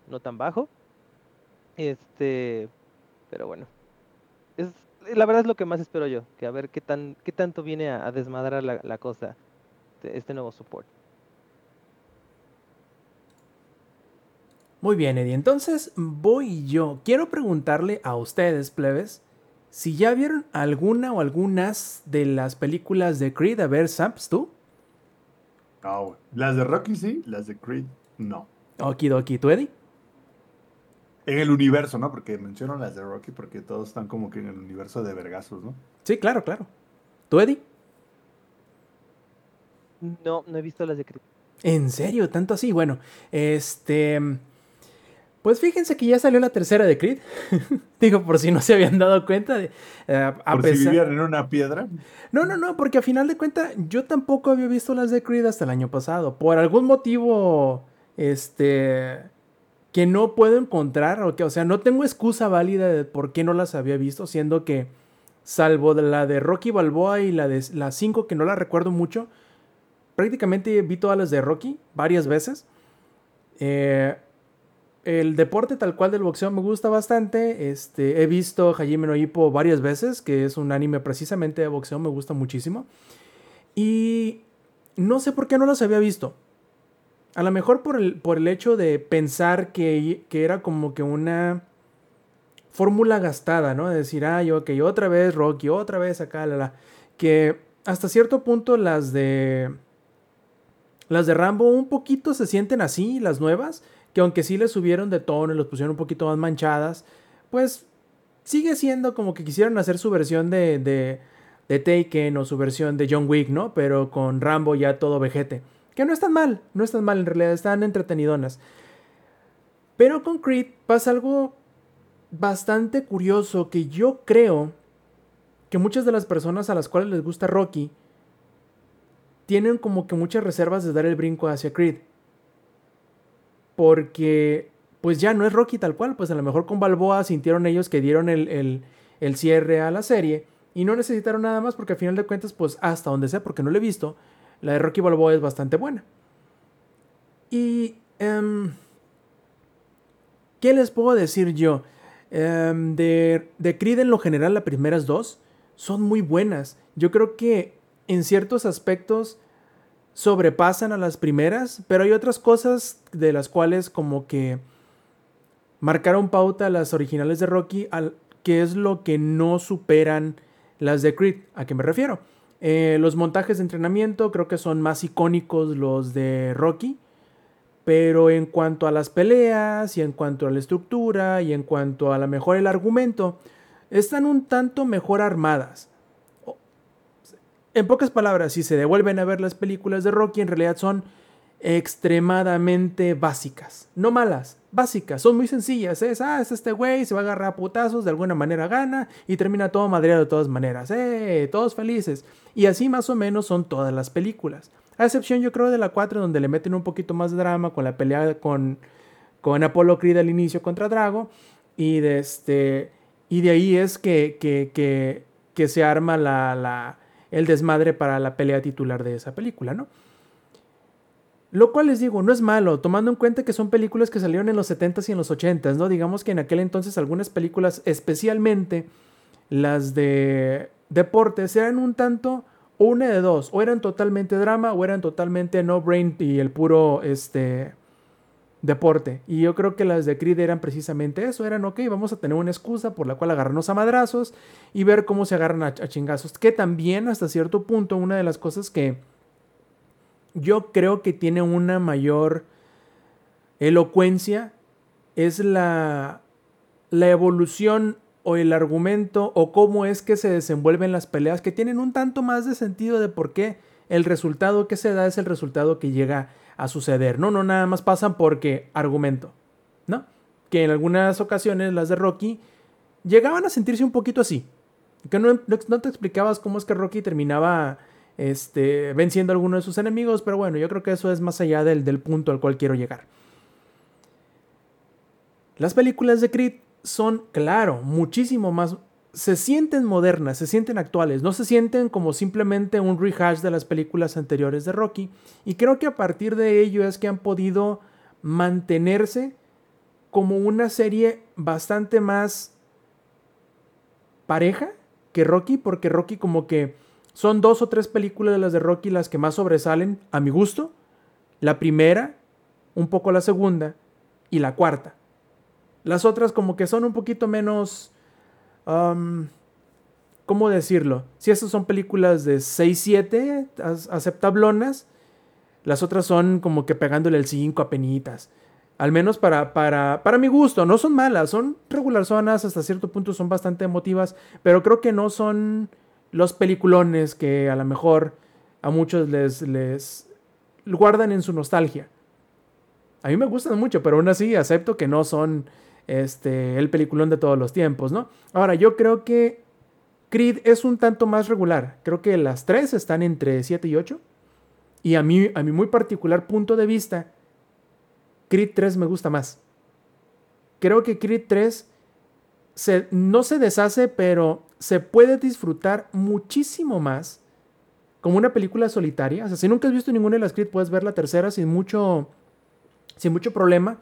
no tan bajo. Este, pero bueno. Es, la verdad es lo que más espero yo, que a ver qué tan, qué tanto viene a, desmadrar la, cosa de este nuevo support. Muy bien, Eddie. Entonces voy yo. Quiero preguntarle a ustedes, plebes, si ya vieron alguna o algunas de las películas de Creed. A ver, Saps, ¿tú? No, güey. Las de Rocky sí, las de Creed no. Okidoki, ¿tú, Eddie? En el universo, ¿no? Porque menciono las de Rocky porque todos están como que en el universo de vergazos, ¿no? Sí, claro, claro. ¿Tú, Eddie? No, no he visto las de Creed. ¿En serio? ¿Tanto así? Bueno, este... Pues fíjense que ya salió la tercera de Creed. *laughs* Digo, por si no se habían dado cuenta. De, eh, a Por si vivían en una piedra. No, no, no, porque a final de cuentas yo tampoco había visto las de Creed hasta el año pasado. Por algún motivo, este, que no puedo encontrar, o que, o sea, no tengo excusa válida de por qué no las había visto, siendo que, salvo de la de Rocky Balboa y la de las 5, que no la recuerdo mucho, prácticamente vi todas las de Rocky varias veces. Eh, el deporte tal cual del boxeo me gusta bastante. Este, he visto Hajime no Ippo varias veces, que es un anime precisamente de boxeo, me gusta muchísimo. Y no sé por qué no los había visto. A lo mejor por el, por el hecho de pensar que, que era como que una fórmula gastada, ¿no? De decir, ay, ok, otra vez Rocky, otra vez acá, la, la. Que hasta cierto punto las de... Las de Rambo un poquito se sienten así, las nuevas, que aunque sí les subieron de tono y los pusieron un poquito más manchadas, pues sigue siendo como que quisieron hacer su versión de, de, de Taken o su versión de John Wick, ¿no? Pero con Rambo ya todo vejete. Que no es tan mal, no es tan mal, en realidad están entretenidonas. Pero con Creed pasa algo bastante curioso que yo creo que muchas de las personas a las cuales les gusta Rocky tienen como que muchas reservas de dar el brinco hacia Creed. Porque pues ya no es Rocky tal cual, pues a lo mejor con Balboa sintieron ellos que dieron el, el, cierre a la serie y no necesitaron nada más porque al final de cuentas pues hasta donde sea, porque no lo he visto, la de Rocky Balboa es bastante buena. Y... em, ¿Qué les puedo decir yo? Em, de, de Creed en lo general, las primeras dos son muy buenas. Yo creo que en ciertos aspectos sobrepasan a las primeras, pero hay otras cosas de las cuales como que marcaron pauta las originales de Rocky, al, que es lo que no superan las de Creed. ¿A qué me refiero? Eh, los montajes de entrenamiento creo que son más icónicos los de Rocky. Pero en cuanto a las peleas y en cuanto a la estructura y en cuanto a la mejor el argumento, están un tanto mejor armadas. En pocas palabras, si se devuelven a ver las películas de Rocky, en realidad son extremadamente básicas. No malas, básicas. Son muy sencillas. Es, ah, es este güey, se va a agarrar a putazos, de alguna manera gana y termina todo madreado de todas maneras. ¡Eh! Todos felices. Y así más o menos son todas las películas. A excepción yo creo de la 4 donde le meten un poquito más de drama con la pelea con, con Apollo Creed al inicio contra Drago. Y de, este, y de ahí es que, que, que, que se arma la, la, el desmadre para la pelea titular de esa película, ¿no? Lo cual les digo, no es malo, tomando en cuenta que son películas que salieron en los 70s y en los 80s, ¿no? Digamos que en aquel entonces algunas películas, especialmente las de deportes, eran un tanto una de dos, o eran totalmente drama o eran totalmente no brain y el puro este deporte. Y yo creo que las de Creed eran precisamente eso, eran ok, vamos a tener una excusa por la cual agarrarnos a madrazos y ver cómo se agarran a, a chingazos, que también hasta cierto punto una de las cosas que yo creo que tiene una mayor elocuencia es la la evolución o el argumento o cómo es que se desenvuelven las peleas que tienen un tanto más de sentido de por qué el resultado que se da es el resultado que llega a suceder. No, no, nada más pasan porque argumento, ¿no? Que en algunas ocasiones las de Rocky llegaban a sentirse un poquito así. Que no, no, te explicabas cómo es que Rocky terminaba este, venciendo a alguno de sus enemigos, pero bueno, yo creo que eso es más allá del, del punto al cual quiero llegar. Las películas de Creed son, claro, muchísimo más se sienten modernas, se sienten actuales, no se sienten como simplemente un rehash de las películas anteriores de Rocky. Y creo que a partir de ello es que han podido mantenerse como una serie bastante más pareja que Rocky, porque Rocky como que son dos o tres películas de las de Rocky las que más sobresalen a mi gusto. La primera, un poco la segunda y la cuarta. Las otras como que son un poquito menos... ¿Cómo decirlo? Si estas son películas de 6-7, aceptablonas, las otras son como que pegándole el 5 a penitas. Al menos para, para, para mi gusto. No son malas, son regular zonas, hasta cierto punto son bastante emotivas, pero creo que no son los peliculones que a lo mejor a muchos les, les guardan en su nostalgia. A mí me gustan mucho, pero aún así acepto que no son este, el peliculón de todos los tiempos, ¿no? Ahora, yo creo que Creed es un tanto más regular. Creo que las tres están entre 7 y 8. Y a mí, a mi muy particular punto de vista, Creed 3 me gusta más. Creo que Creed 3 se, no se deshace, pero se puede disfrutar muchísimo más como una película solitaria. O sea, si nunca has visto ninguna de las Creed, puedes ver la tercera sin mucho, sin mucho problema,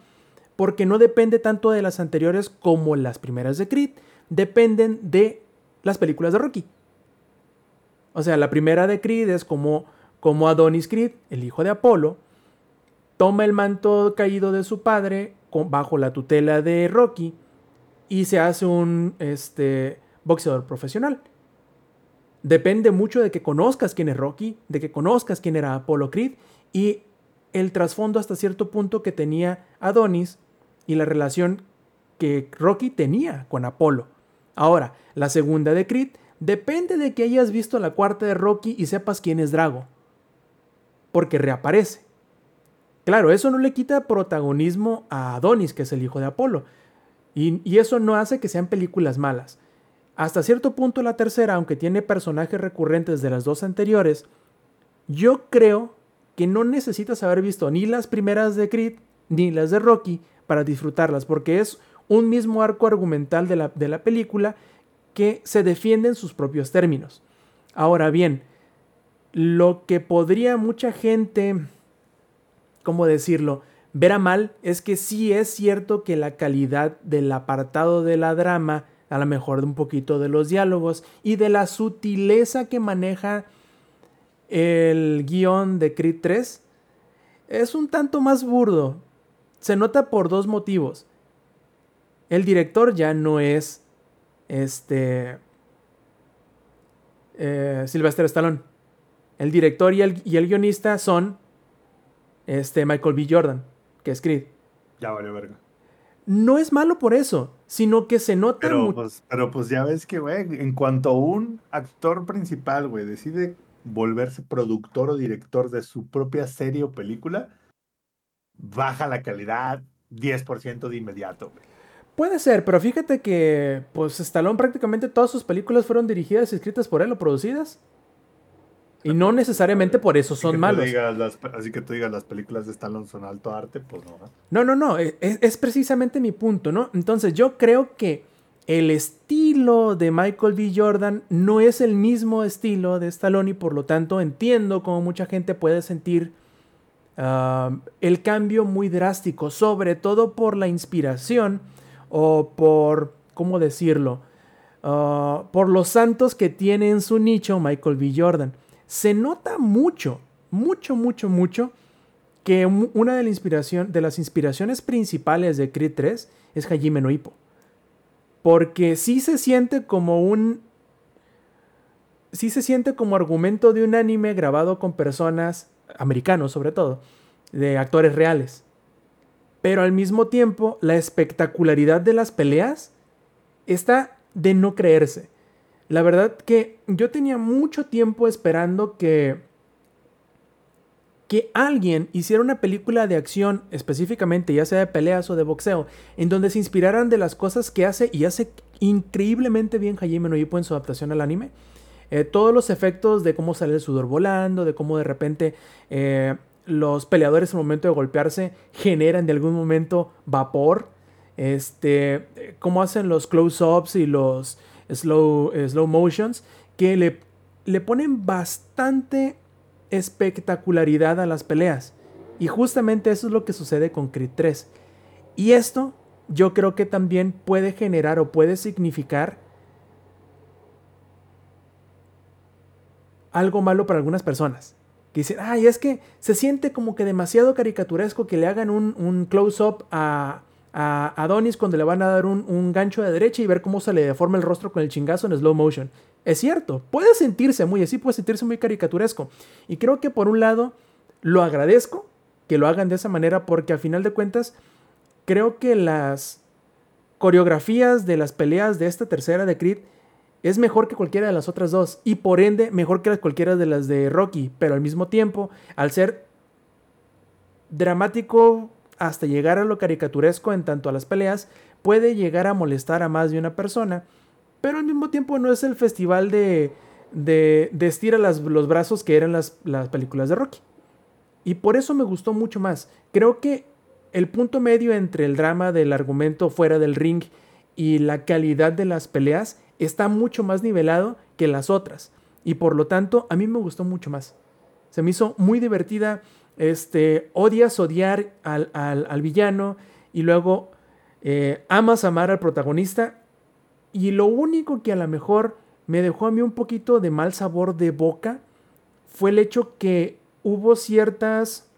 porque no depende tanto de las anteriores como las primeras de Creed, dependen de las películas de Rocky. O sea, la primera de Creed es como, como Adonis Creed, el hijo de Apolo, toma el manto caído de su padre bajo la tutela de Rocky y se hace un este, boxeador profesional. Depende mucho de que conozcas quién es Rocky, de que conozcas quién era Apolo Creed y el trasfondo hasta cierto punto que tenía Adonis y la relación que Rocky tenía con Apolo. Ahora, la segunda de Creed depende de que hayas visto la cuarta de Rocky y sepas quién es Drago. Porque reaparece. Claro, eso no le quita protagonismo a Adonis, que es el hijo de Apolo. Y, y, eso no hace que sean películas malas. Hasta cierto punto la tercera, aunque tiene personajes recurrentes de las dos anteriores, yo creo que no necesitas haber visto ni las primeras de Creed ni las de Rocky para disfrutarlas, porque es un mismo arco argumental de la, de la película que se defiende en sus propios términos. Ahora bien, lo que podría mucha gente, ¿cómo decirlo?, ver a mal es que sí es cierto que la calidad del apartado de la drama, a lo mejor de un poquito de los diálogos y de la sutileza que maneja el guion de Creed 3, es un tanto más burdo. Se nota por dos motivos. El director ya no es este eh, Sylvester Stallone. El director y el, y el, guionista son este Michael B. Jordan, que es Creed. Ya vale verga. No es malo por eso, sino que se nota pero, pues, pero pues ya ves que, güey, en cuanto un actor principal, güey, decide volverse productor o director de su propia serie o película, baja la calidad 10% de inmediato, güey. Puede ser, pero fíjate que pues Stallone prácticamente todas sus películas fueron dirigidas y escritas por él o producidas. Y no necesariamente por eso son malos. así que tú digas las películas de Stallone son alto arte, pues no. No, no, no, es, es, precisamente mi punto, ¿no? Entonces yo creo que el estilo de Michael B. Jordan no es el mismo estilo de Stallone y por lo tanto entiendo cómo mucha gente puede sentir uh, el cambio muy drástico, sobre todo por la inspiración o por, ¿cómo decirlo? Uh, por los santos que tiene en su nicho Michael B. Jordan. Se nota mucho, mucho, mucho, mucho que una de, las inspiraciones principales de Creed 3 es Hajime no Ippo. Porque sí se siente como un... Sí se siente como argumento de un anime grabado con personas, americanos sobre todo, de actores reales pero al mismo tiempo la espectacularidad de las peleas está de no creerse. La verdad que yo tenía mucho tiempo esperando que que alguien hiciera una película de acción, específicamente ya sea de peleas o de boxeo, en donde se inspiraran de las cosas que hace y hace increíblemente bien Hajime no en su adaptación al anime. Eh, todos los efectos de cómo sale el sudor volando, de cómo de repente eh, los peleadores al momento de golpearse generan de algún momento vapor. Este, cómo hacen los close-ups y los slow, slow motions que le, le ponen bastante espectacularidad a las peleas. Y justamente eso es lo que sucede con Creed 3. Y esto yo creo que también puede generar o puede significar algo malo para algunas personas. Que dicen, ay, es que se siente como que demasiado caricaturesco que le hagan un, close-up a, a Adonis cuando le van a dar un, un, gancho de derecha y ver cómo se le deforma el rostro con el chingazo en slow motion. Es cierto, puede sentirse muy así, puede sentirse muy caricaturesco. Y creo que por un lado lo agradezco que lo hagan de esa manera porque a final de cuentas creo que las coreografías de las peleas de esta tercera de Creed es mejor que cualquiera de las otras dos y por ende mejor que cualquiera de las de Rocky, pero al mismo tiempo, al ser dramático hasta llegar a lo caricaturesco en tanto a las peleas, puede llegar a molestar a más de una persona, pero al mismo tiempo no es el festival de, de, estira los brazos que eran las, las películas de Rocky. Y por eso me gustó mucho más. Creo que el punto medio entre el drama del argumento fuera del ring y la calidad de las peleas está mucho más nivelado que las otras. Y por lo tanto, a mí me gustó mucho más. Se me hizo muy divertida. Este, odias odiar al, al, villano y luego eh, amas amar al protagonista. Y lo único que a lo mejor me dejó a mí un poquito de mal sabor de boca fue el hecho que hubo ciertas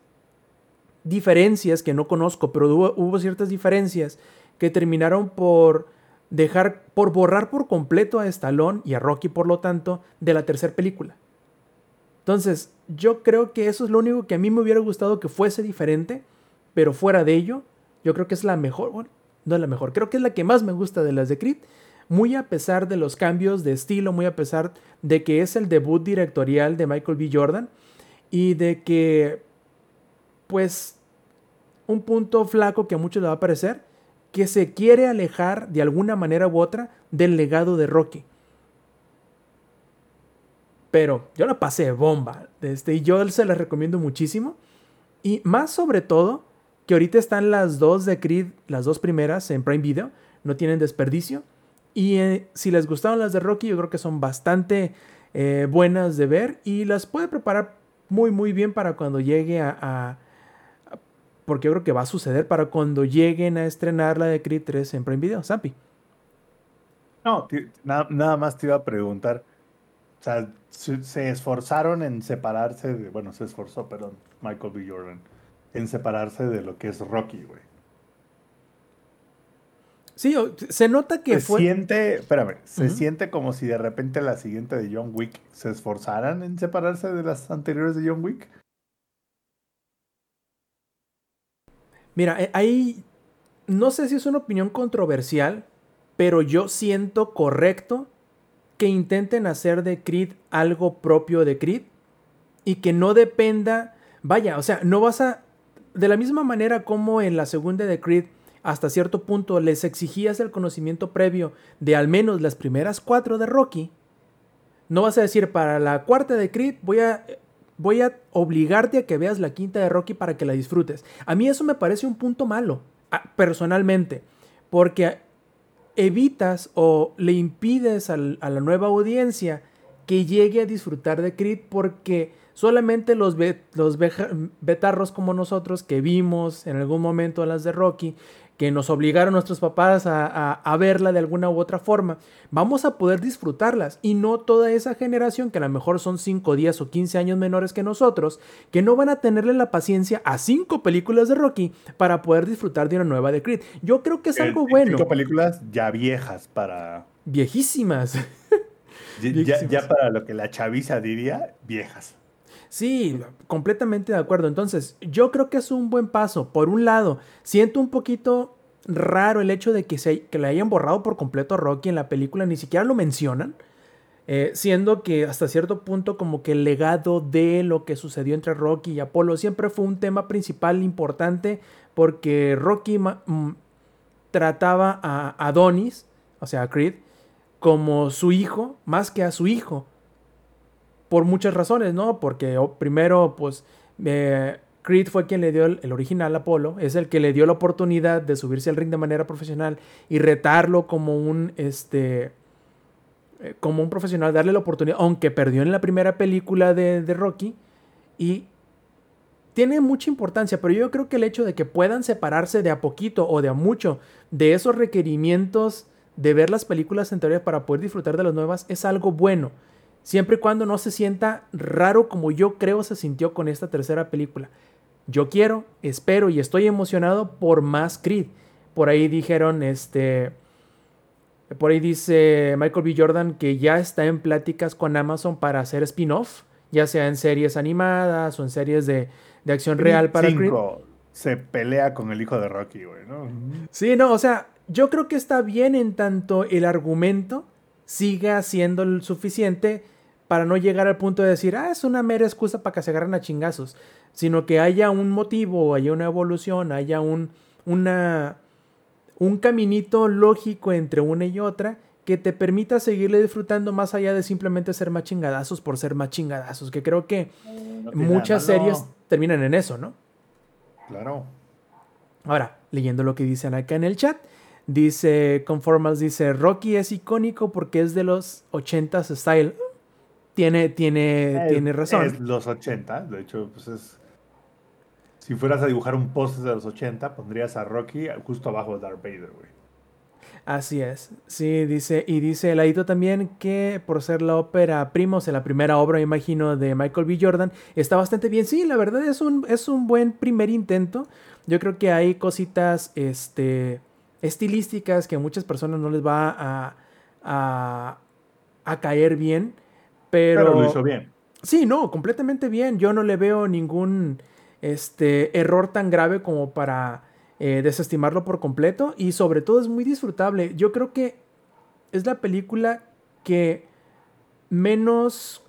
diferencias que no conozco, pero hubo ciertas diferencias que terminaron por dejar, por borrar por completo a Stallone y a Rocky, por lo tanto, de la tercera película. Entonces, yo creo que eso es lo único que a mí me hubiera gustado que fuese diferente, pero fuera de ello, yo creo que es la mejor, bueno, no es la mejor, creo que es la que más me gusta de las de Creed, muy a pesar de los cambios de estilo, muy a pesar de que es el debut directorial de Michael B. Jordan y de que, pues, un punto flaco que a muchos le va a parecer, que se quiere alejar de alguna manera u otra del legado de Rocky. Pero yo la pasé bomba. Este, y yo se la recomiendo muchísimo. Y más sobre todo, que ahorita están las dos de Creed, las dos primeras en Prime Video. No tienen desperdicio. Y eh, si les gustaron las de Rocky, yo creo que son bastante eh, buenas de ver. Y las puede preparar muy, muy bien para cuando llegue a porque yo creo que va a suceder para cuando lleguen a estrenar la de Creed 3 en Prime Video. Zampi. No, nada, más te iba a preguntar. O sea, se, esforzaron en separarse de. Bueno, se esforzó, perdón, Michael B. Jordan. En separarse de lo que es Rocky, güey. Sí, se nota que se Siente, espérame, se siente como si de repente la siguiente de John Wick se esforzaran en separarse de las anteriores de John Wick. Mira, eh, ahí no sé si es una opinión controversial, pero yo siento correcto que intenten hacer de Creed algo propio de Creed y que no dependa, vaya, o sea, no vas a, de la misma manera como en la segunda de Creed, hasta cierto punto les exigías el conocimiento previo de al menos las primeras cuatro de Rocky, no vas a decir para la cuarta de Creed voy a voy a obligarte a que veas la quinta de Rocky para que la disfrutes. A mí eso me parece un punto malo, personalmente, porque evitas o le impides a la nueva audiencia que llegue a disfrutar de Creed porque solamente los, betarros como nosotros que vimos en algún momento las de Rocky que nos obligaron nuestros papás a, verla de alguna u otra forma, vamos a poder disfrutarlas y no toda esa generación que a lo mejor son 5, 10 o 15 años menores que nosotros, que no van a tenerle la paciencia a cinco películas de Rocky para poder disfrutar de una nueva de Creed. Yo creo que es algo bueno. Cinco películas ya viejas para... Viejísimas. *laughs* ya para lo que la chaviza diría, viejas. Sí, completamente de acuerdo. Entonces, yo creo que es un buen paso. Por un lado, siento un poquito raro el hecho de que, se, que le hayan borrado por completo a Rocky en la película, ni siquiera lo mencionan. Eh, siendo que hasta cierto punto como que el legado de lo que sucedió entre Rocky y Apolo siempre fue un tema principal importante porque Rocky mm, trataba a Adonis, o sea, a Creed, como su hijo más que a su hijo por muchas razones, ¿no? Porque primero, pues, eh, Creed fue quien le dio el, original Apolo, es el que le dio la oportunidad de subirse al ring de manera profesional y retarlo como un, este, eh, como un profesional, darle la oportunidad, aunque perdió en la primera película de, de Rocky, y tiene mucha importancia, pero yo creo que el hecho de que puedan separarse de a poquito o de a mucho de esos requerimientos de ver las películas anteriores para poder disfrutar de las nuevas es algo bueno. Siempre y cuando no se sienta raro como yo creo se sintió con esta tercera película. Yo quiero, espero y estoy emocionado por más Creed. Por ahí dijeron, este, por ahí dice Michael B. Jordan que ya está en pláticas con Amazon para hacer spin-off, ya sea en series animadas o en series de, de acción real para Creed. Se pelea con el hijo de Rocky, güey, ¿no? Sí, no, o sea, yo creo que está bien en tanto el argumento siga siendo el suficiente para no llegar al punto de decir, ah, es una mera excusa para que se agarren a chingazos, sino que haya un motivo, haya una evolución, haya un, una, un caminito lógico entre una y otra que te permita seguirle disfrutando más allá de simplemente ser más chingadazos por ser más chingadazos, que creo que muchas series terminan en eso, ¿no? Claro. Ahora, leyendo lo que dicen acá en el chat, dice Conformals, dice, Rocky es icónico porque es de los 80s style. Tiene, tiene, tiene razón. Es los 80, de hecho, pues es... Si fueras a dibujar un post de los 80, pondrías a Rocky justo abajo de Darth Vader, güey. Así es. Sí, dice, y dice Ladito también que por ser la ópera Primos, en la primera obra, me imagino, de Michael B. Jordan, está bastante bien. Sí, la verdad es un, es un buen primer intento. Yo creo que hay cositas este, estilísticas que a muchas personas no les va a, a, a caer bien. Pero, pero, lo hizo bien. Sí, no, completamente bien. Yo no le veo ningún este, error tan grave como para eh, desestimarlo por completo y sobre todo es muy disfrutable. Yo creo que es la película que menos...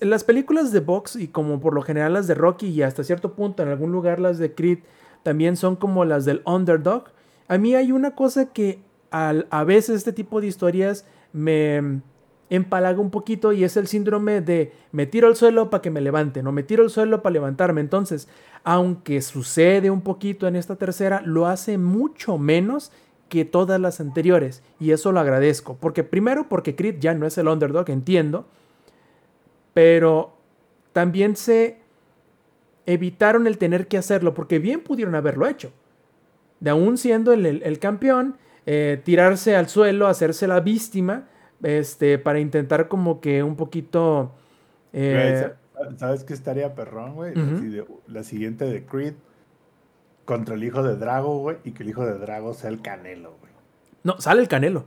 Las películas de box y como por lo general las de Rocky y hasta cierto punto en algún lugar las de Creed también son como las del underdog. A mí hay una cosa que al, a veces este tipo de historias me empalaga un poquito y es el síndrome de me tiro al suelo para que me levanten o me tiro al suelo para levantarme. Entonces, aunque sucede un poquito en esta tercera, lo hace mucho menos que todas las anteriores y eso lo agradezco. Porque primero porque Creed ya no es el underdog, entiendo, pero también se evitaron el tener que hacerlo porque bien pudieron haberlo hecho. De aún siendo el, el, campeón, eh, tirarse al suelo, hacerse la víctima, este, para intentar como que un poquito... Eh, ¿Sabes qué estaría perrón, güey? La siguiente de Creed contra el hijo de Drago, güey, y que el hijo de Drago sea el Canelo, güey. No, sale el Canelo.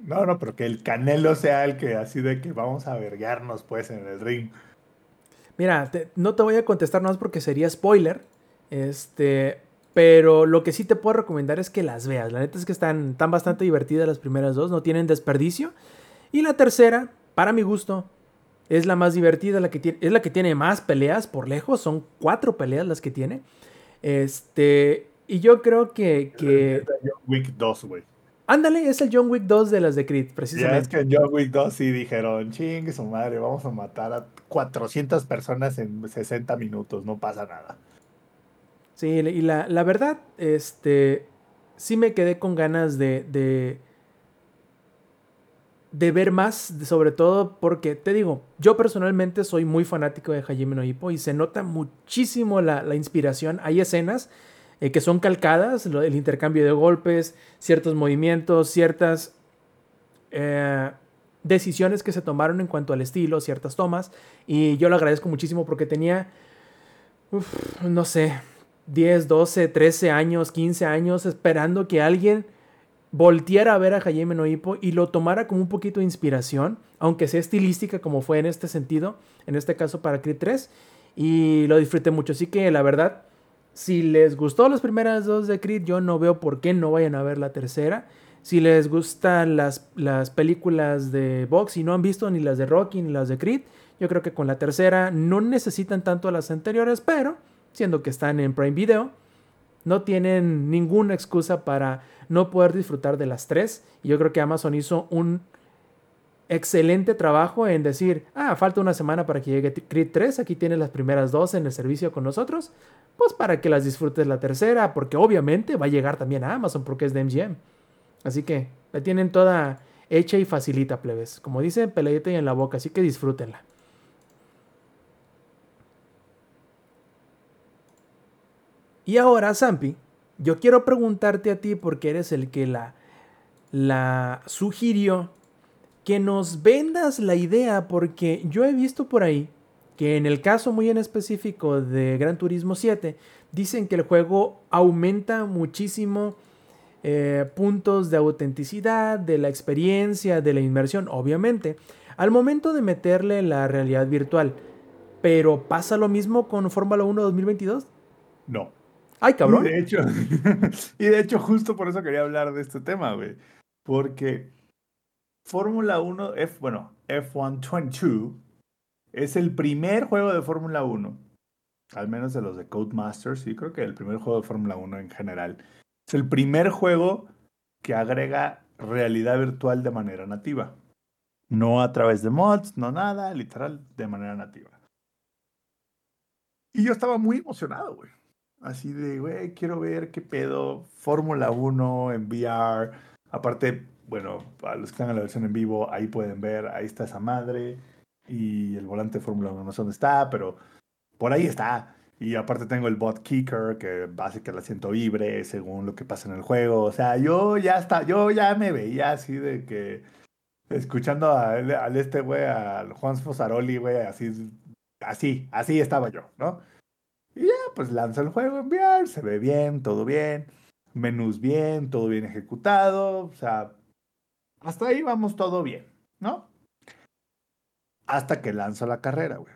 No, no, pero que el Canelo sea el que así de que vamos a vergarnos pues en el ring. Mira, no te voy a contestar más porque sería spoiler. Este, pero lo que sí te puedo recomendar es que las veas. La neta es que están, están bastante divertidas las primeras dos, no tienen desperdicio. Y la tercera, para mi gusto, es la más divertida, la que tiene, es la que tiene más peleas por lejos. Son cuatro peleas las que tiene. Este, y yo creo que. que... John Wick 2, güey. Ándale, es el John Wick 2 de las de Creed, precisamente. Ya es que en John Wick 2 sí dijeron, chingue su madre, vamos a matar a 400 personas en 60 minutos, no pasa nada. Sí, y la, la, verdad, este, sí me quedé con ganas de, de, de, ver más, sobre todo porque, te digo, yo personalmente soy muy fanático de Hajime no Hippo y se nota muchísimo la, la inspiración. Hay escenas eh, que son calcadas, el intercambio de golpes, ciertos movimientos, ciertas eh, decisiones que se tomaron en cuanto al estilo, ciertas tomas, y yo lo agradezco muchísimo porque tenía, no sé, 10, 12, 13 años, 15 años esperando que alguien volteara a ver a Jaime Noipo y lo tomara como un poquito de inspiración, aunque sea estilística como fue en este sentido, en este caso para Creed 3, y lo disfruté mucho. Así que la verdad, si les gustó las primeras dos de Creed, yo no veo por qué no vayan a ver la tercera. Si les gustan las, las películas de box y no han visto ni las de Rocky ni las de Creed, yo creo que con la tercera no necesitan tanto las anteriores, pero siendo que están en Prime Video, no tienen ninguna excusa para no poder disfrutar de las tres. Y yo creo que Amazon hizo un excelente trabajo en decir, ah, falta una semana para que llegue Creed 3, aquí tienes las primeras dos en el servicio con nosotros, pues para que las disfrutes la tercera, porque obviamente va a llegar también a Amazon porque es de MGM. Así que la tienen toda hecha y facilita, plebes. Como dice, peladita y en la boca, así que disfrútenla. Y ahora, Zampi, yo quiero preguntarte a ti porque eres el que la, la sugirió que nos vendas la idea porque yo he visto por ahí que en el caso muy en específico de Gran Turismo 7 dicen que el juego aumenta muchísimo eh, puntos de autenticidad, de la experiencia, de la inmersión, obviamente, al momento de meterle la realidad virtual. Pero ¿pasa lo mismo con Fórmula 1 2022? No. Ay, cabrón. Y de hecho, *laughs* y de hecho, justo por eso quería hablar de este tema, güey. Porque Fórmula 1, F, bueno, F122 es el primer juego de Fórmula 1, al menos de los de Codemasters, sí, creo que el primer juego de Fórmula 1 en general. Es el primer juego que agrega realidad virtual de manera nativa. No a través de mods, no nada, literal, de manera nativa. Y yo estaba muy emocionado, güey. Así de, güey, quiero ver qué pedo. Fórmula 1 en VR. Aparte, bueno, para los que están en la versión en vivo, ahí pueden ver, ahí está esa madre. Y el volante de Fórmula 1 no sé dónde está, pero por ahí está. Y aparte tengo el bot kicker que hace que el asiento según lo que pasa en el juego. O sea, yo ya está, yo ya me veía así de que escuchando al este güey, al Juan Fosaroli, güey, así, así, así estaba yo, ¿no? Y ya, pues lanza el juego en VR, se ve bien, todo bien, menús bien, todo bien ejecutado, o sea, hasta ahí vamos todo bien, ¿no? Hasta que lanzo la carrera, güey.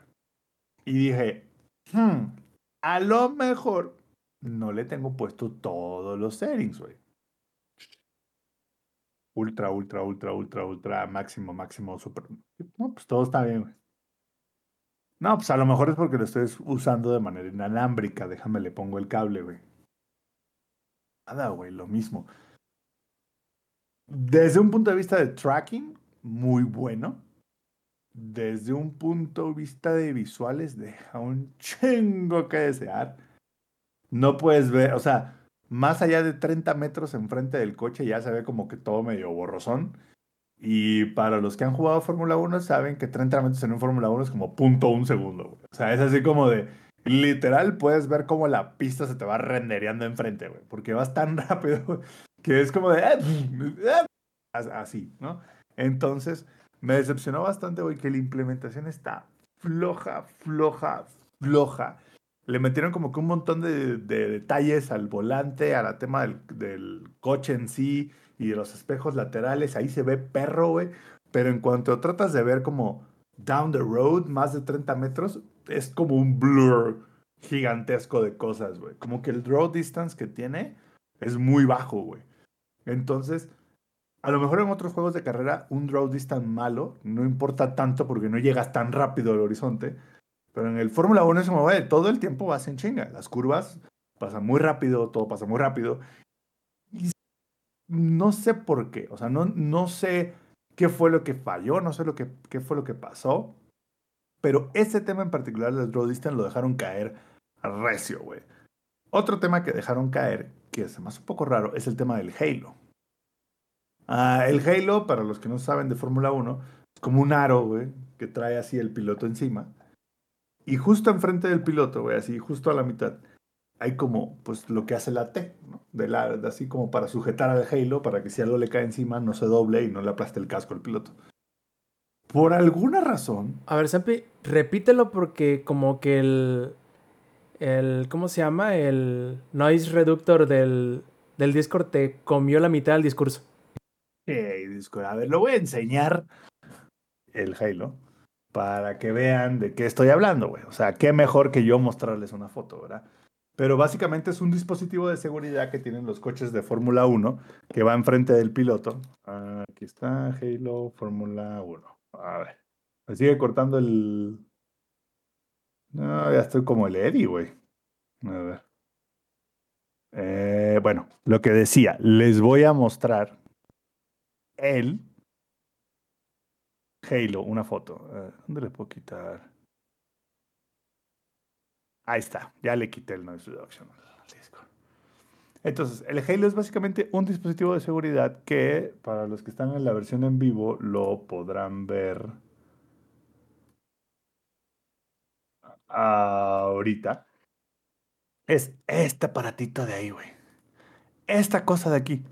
Y dije, hmm, a lo mejor no le tengo puesto todos los settings, güey. Ultra, ultra, ultra, ultra, ultra, máximo, máximo, super. No, pues todo está bien, güey. No, pues a lo mejor es porque lo estoy usando de manera inalámbrica. Déjame le pongo el cable, güey. Nada, güey, lo mismo. Desde un punto de vista de tracking, muy bueno. Desde un punto de vista de visuales, deja un *laughs* chingo que desear. No puedes ver, o sea, más allá de 30 metros enfrente del coche ya se ve como que todo medio borrosón. Y para los que han jugado Fórmula 1 saben que 30 metros en un Fórmula 1 es como punto un segundo. O sea, es así como de, literal, puedes ver cómo la pista se te va rendereando enfrente, güey. Porque vas tan *laughs* rápido que es como de... Eh, eh", así, ¿no? Entonces, me decepcionó bastante, güey, que la implementación está floja, floja, floja. Le metieron como que un montón de, detalles al volante, a la tema del, del coche en sí y los espejos laterales, ahí se ve perro, güey. Pero en cuanto tratas de ver como down the road, más de 30 metros, es como un blur gigantesco de cosas, güey. Como que el draw distance que tiene es muy bajo, güey. Entonces, a lo mejor en otros juegos de carrera, un draw distance malo no importa tanto porque no llegas tan rápido al horizonte. Pero en el Fórmula 1 es como, güey, todo el tiempo vas en chinga. Las curvas pasan muy rápido, todo pasa muy rápido no sé por qué, o sea, no, no sé qué fue lo que falló, no sé lo que, qué fue lo que pasó, pero ese tema en particular del Draw Distance lo dejaron caer recio, güey. Otro tema que dejaron caer, que es más un poco raro, es el tema del Halo. Ah, el Halo, para los que no saben de Fórmula 1, es como un aro, güey, que trae así el piloto encima. Y justo enfrente del piloto, güey, así justo a la mitad, hay como pues lo que hace la T, ¿no? De así como para sujetar al Halo, para que si algo le cae encima no se doble y no le aplaste el casco al piloto. Por alguna razón. A ver, Sampi, repítelo porque como que el. El ¿Cómo se llama? El noise reductor del, del Discord te comió la mitad del discurso. Hey, Discord. A ver, lo voy a enseñar el Halo para que vean de qué estoy hablando, güey. O sea, qué mejor que yo mostrarles una foto, ¿verdad? Pero básicamente es un dispositivo de seguridad que tienen los coches de Fórmula 1 que va enfrente del piloto. Aquí está Halo Fórmula 1. A ver. Me sigue cortando el. No, ya estoy como el Eddie, güey. A ver. Eh, bueno, lo que decía, les voy a mostrar el Halo, una foto. ¿Dónde le puedo quitar? Ahí está, ya le quité el noise reduction. Entonces, el Halo es básicamente un dispositivo de seguridad que, para los que están en la versión en vivo, lo podrán ver ahorita. Es este aparatito de ahí, güey. Esta cosa de aquí.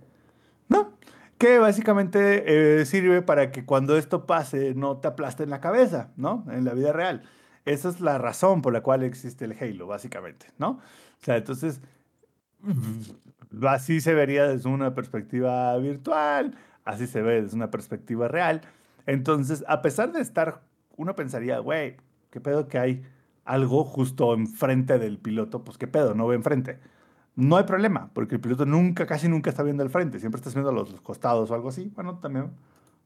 ¿No? Que básicamente eh, sirve para que cuando esto pase no te aplaste en la cabeza, ¿no? En la vida real. Esa es la razón por la cual existe el Halo, básicamente, ¿no? O sea, entonces, así se vería desde una perspectiva virtual, así se ve desde una perspectiva real. Entonces, a pesar de estar, uno pensaría, güey, ¿qué pedo que hay algo justo enfrente del piloto? Pues qué pedo, no ve enfrente. No hay problema, porque el piloto nunca, casi nunca está viendo al frente, siempre está viendo a los costados o algo así. Bueno, también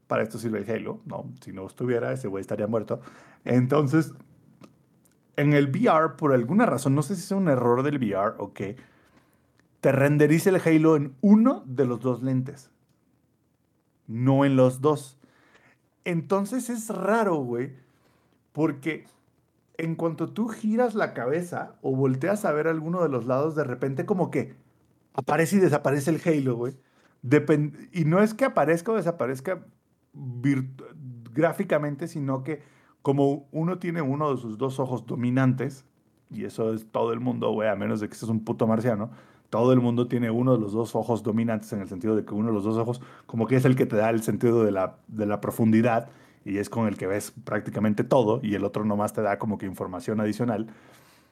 para esto sirve el Halo, ¿no? Si no estuviera, ese güey estaría muerto. Entonces, en el VR, por alguna razón, no sé si es un error del VR o qué, te renderiza el Halo en uno de los dos lentes, no en los dos. Entonces es raro, güey, porque en cuanto tú giras la cabeza o volteas a ver alguno de los lados, de repente como que aparece y desaparece el Halo, güey. y no es que aparezca o desaparezca gráficamente, sino que como uno tiene uno de sus dos ojos dominantes, y eso es todo el mundo, güey, a menos de que seas un puto marciano, todo el mundo tiene uno de los dos ojos dominantes en el sentido de que uno de los dos ojos como que es el que te da el sentido de la, de la profundidad y es con el que ves prácticamente todo y el otro nomás te da como que información adicional.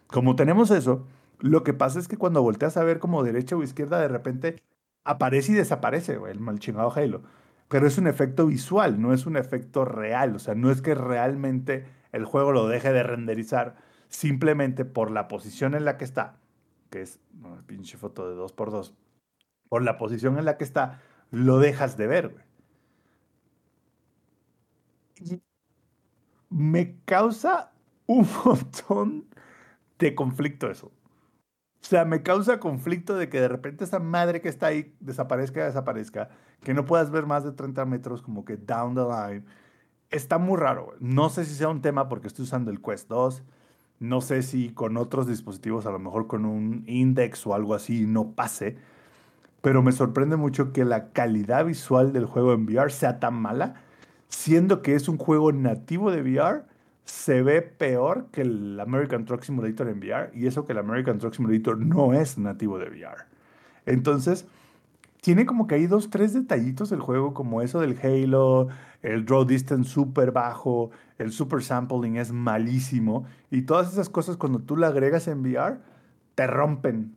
Como tenemos eso, lo que pasa es que cuando volteas a ver como derecha o izquierda, de repente aparece y desaparece, güey, el mal chingado Halo pero es un efecto visual, no es un efecto real. O sea, no es que realmente el juego lo deje de renderizar simplemente por la posición en la que está, que es una pinche foto de 2x2, por la posición en la que está, lo dejas de ver. Me causa un *laughs* montón de conflicto eso. O sea, me causa conflicto de que de repente esa madre que está ahí desaparezca, desaparezca que no puedas ver más de 30 metros como que down the line. Está muy raro. No sé si sea un tema porque estoy usando el Quest 2. No sé si con otros dispositivos, a lo mejor con un index o algo así, no pase. Pero me sorprende mucho que la calidad visual del juego en VR sea tan mala, siendo que es un juego nativo de VR, se ve peor que el American Truck Simulator en VR, y eso que el American Truck Simulator no es nativo de VR. Entonces, tiene como que hay dos, tres detallitos del juego, como eso del Halo, el draw distance súper bajo, el super sampling es malísimo, y todas esas cosas cuando tú la agregas en VR, te rompen,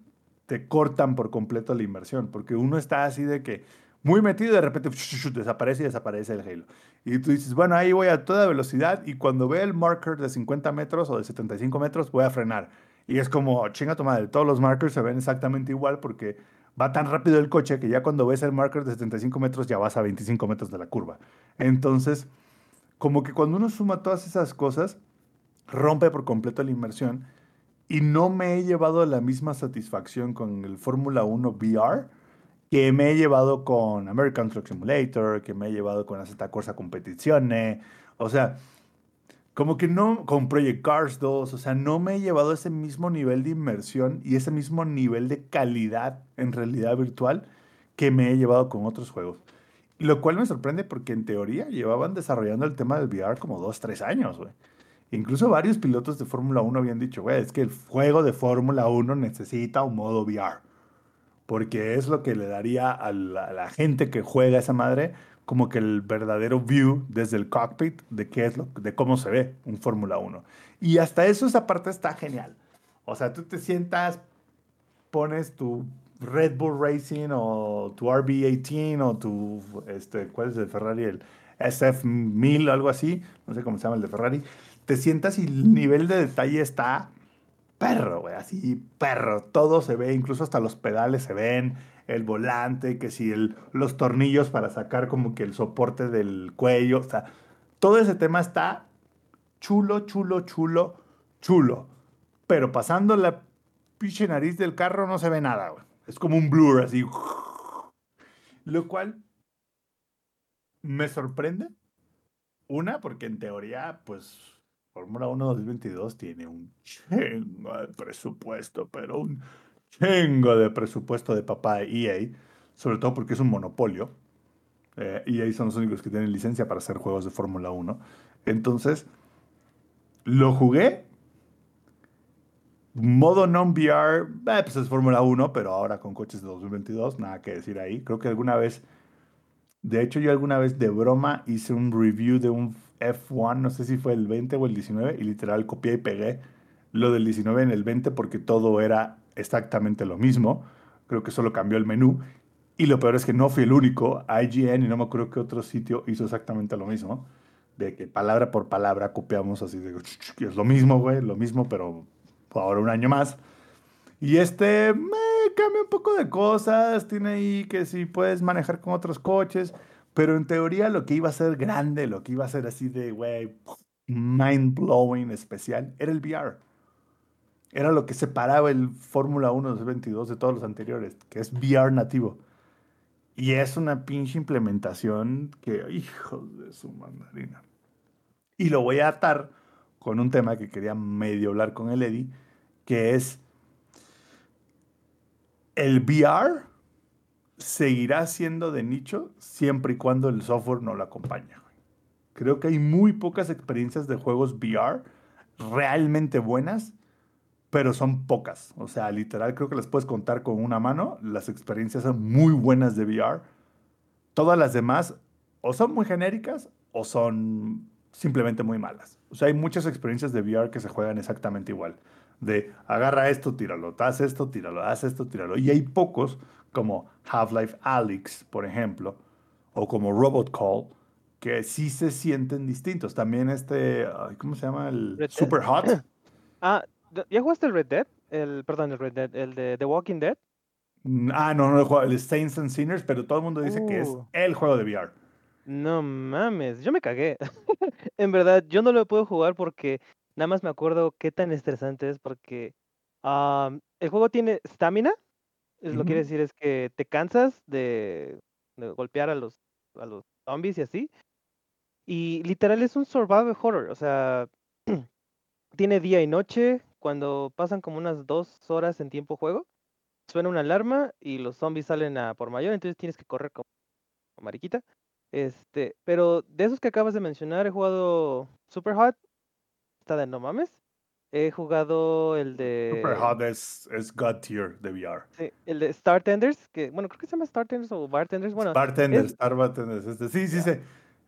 te cortan por completo la inversión, porque uno está así de que muy metido y de repente desaparece y desaparece el Halo. Y tú dices, bueno, ahí voy a toda velocidad y cuando ve el marker de 50 metros o de 75 metros, voy a frenar. Y es como, chinga tu madre, todos los markers se ven exactamente igual porque va tan rápido el coche que ya cuando ves el marker de 75 metros ya vas a 25 metros de la curva. Entonces, como que cuando uno suma todas esas cosas, rompe por completo la inmersión y no me he llevado la misma satisfacción con el Fórmula 1 VR que me he llevado con American Truck Simulator, que me he llevado con Z Corsa Competizione. O sea, como que no, con Project Cars 2, o sea, no me he llevado ese mismo nivel de inmersión y ese mismo nivel de calidad en realidad virtual que me he llevado con otros juegos. Lo cual me sorprende porque en teoría llevaban desarrollando el tema del VR como dos, tres años, güey. Incluso varios pilotos de Fórmula 1 habían dicho, güey, es que el juego de Fórmula 1 necesita un modo VR. Porque es lo que le daría a la, a la gente que juega esa madre como que el verdadero view desde el cockpit de qué es lo, de cómo se ve un Fórmula 1. Y hasta eso esa parte está genial. O sea, tú te sientas, pones tu Red Bull Racing o tu RB18 o tu, este, ¿cuál es el Ferrari? El SF1000 o algo así, no sé cómo se llama el de Ferrari. Te sientas y el nivel de detalle está perro, güey, así perro. Todo se ve, incluso hasta los pedales se ven el volante, que si el, los tornillos para sacar como que el soporte del cuello, o sea, todo ese tema está chulo, chulo, chulo, chulo. Pero pasando la pinche nariz del carro no se ve nada, güey. Es como un blur así. Lo cual me sorprende. Una, porque en teoría, pues, Fórmula 1 2022 tiene un chingo de presupuesto, pero un chingo de presupuesto de papá de EA, sobre todo porque es un monopolio. Eh, EA son los únicos que tienen licencia para hacer juegos de Fórmula 1. Entonces, lo jugué. Modo non-VR, eh, pues es Fórmula 1, pero ahora con coches de 2022, nada que decir ahí. Creo que alguna vez, de hecho yo alguna vez de broma hice un review de un F1, no sé si fue el 20 o el 19, y literal copié y pegué lo del 19 en el 20 porque todo era exactamente lo mismo. Creo que solo cambió el menú. Y lo peor es que no fui el único. IGN y no me acuerdo qué otro sitio hizo exactamente lo mismo. De que palabra por palabra copiamos así de que es lo mismo, güey, lo mismo, pero ahora un año más. Y este me cambia un poco de cosas. Tiene ahí que si puedes manejar con otros coches. Pero en teoría lo que iba a ser grande, lo que iba a ser así de, güey, mind blowing especial, era el VR. Era lo que separaba el Fórmula 1 2022 de todos los anteriores, que es VR nativo. Y es una pinche implementación que, hijos de su mandarina. Y lo voy a atar con un tema que quería medio hablar con el Eddie, que es el VR seguirá siendo de nicho siempre y cuando el software no lo acompaña. Creo que hay muy pocas experiencias de juegos VR realmente buenas, pero son pocas. O sea, literal creo que las puedes contar con una mano. Las experiencias son muy buenas de VR. Todas las demás o son muy genéricas o son simplemente muy malas. O sea, hay muchas experiencias de VR que se juegan exactamente igual. De agarra esto, tíralo, haz esto, tíralo, haz esto, tíralo. Y hay pocos como Half-Life Alyx, por ejemplo, o como Robot Call, que sí se sienten distintos. También este, ¿cómo se llama? El Super Hot. *clears throat* Ah, ¿ya jugaste el Red Dead? El, perdón, el Red Dead, el de The Walking Dead. Mm, ah, no, no, no, el Saints and Sinners, pero todo el mundo dice que es Uh. el juego de VR. No mames, yo me cagué. *laughs* en verdad, yo no lo puedo jugar porque nada más me acuerdo qué tan estresante es porque am, el juego tiene estamina. Es lo que quiere decir es que te cansas de, de golpear a los, a los zombies y así. Y literal es un survival horror. O sea, *clears throat* tiene día y noche. Cuando pasan como unas dos horas en tiempo juego, suena una alarma y los zombies salen a por mayor. Entonces tienes que correr como como mariquita. Este, pero de esos que acabas de mencionar, he jugado Super Hot, está de no mames. He jugado el de Super Hot es, es God tier de VR. sí, el de Star Tenders, que bueno, creo que se llama Star Tenders o Bartenders, bueno, Bartender, es- Star Bartenders, este, sí, sí, sé.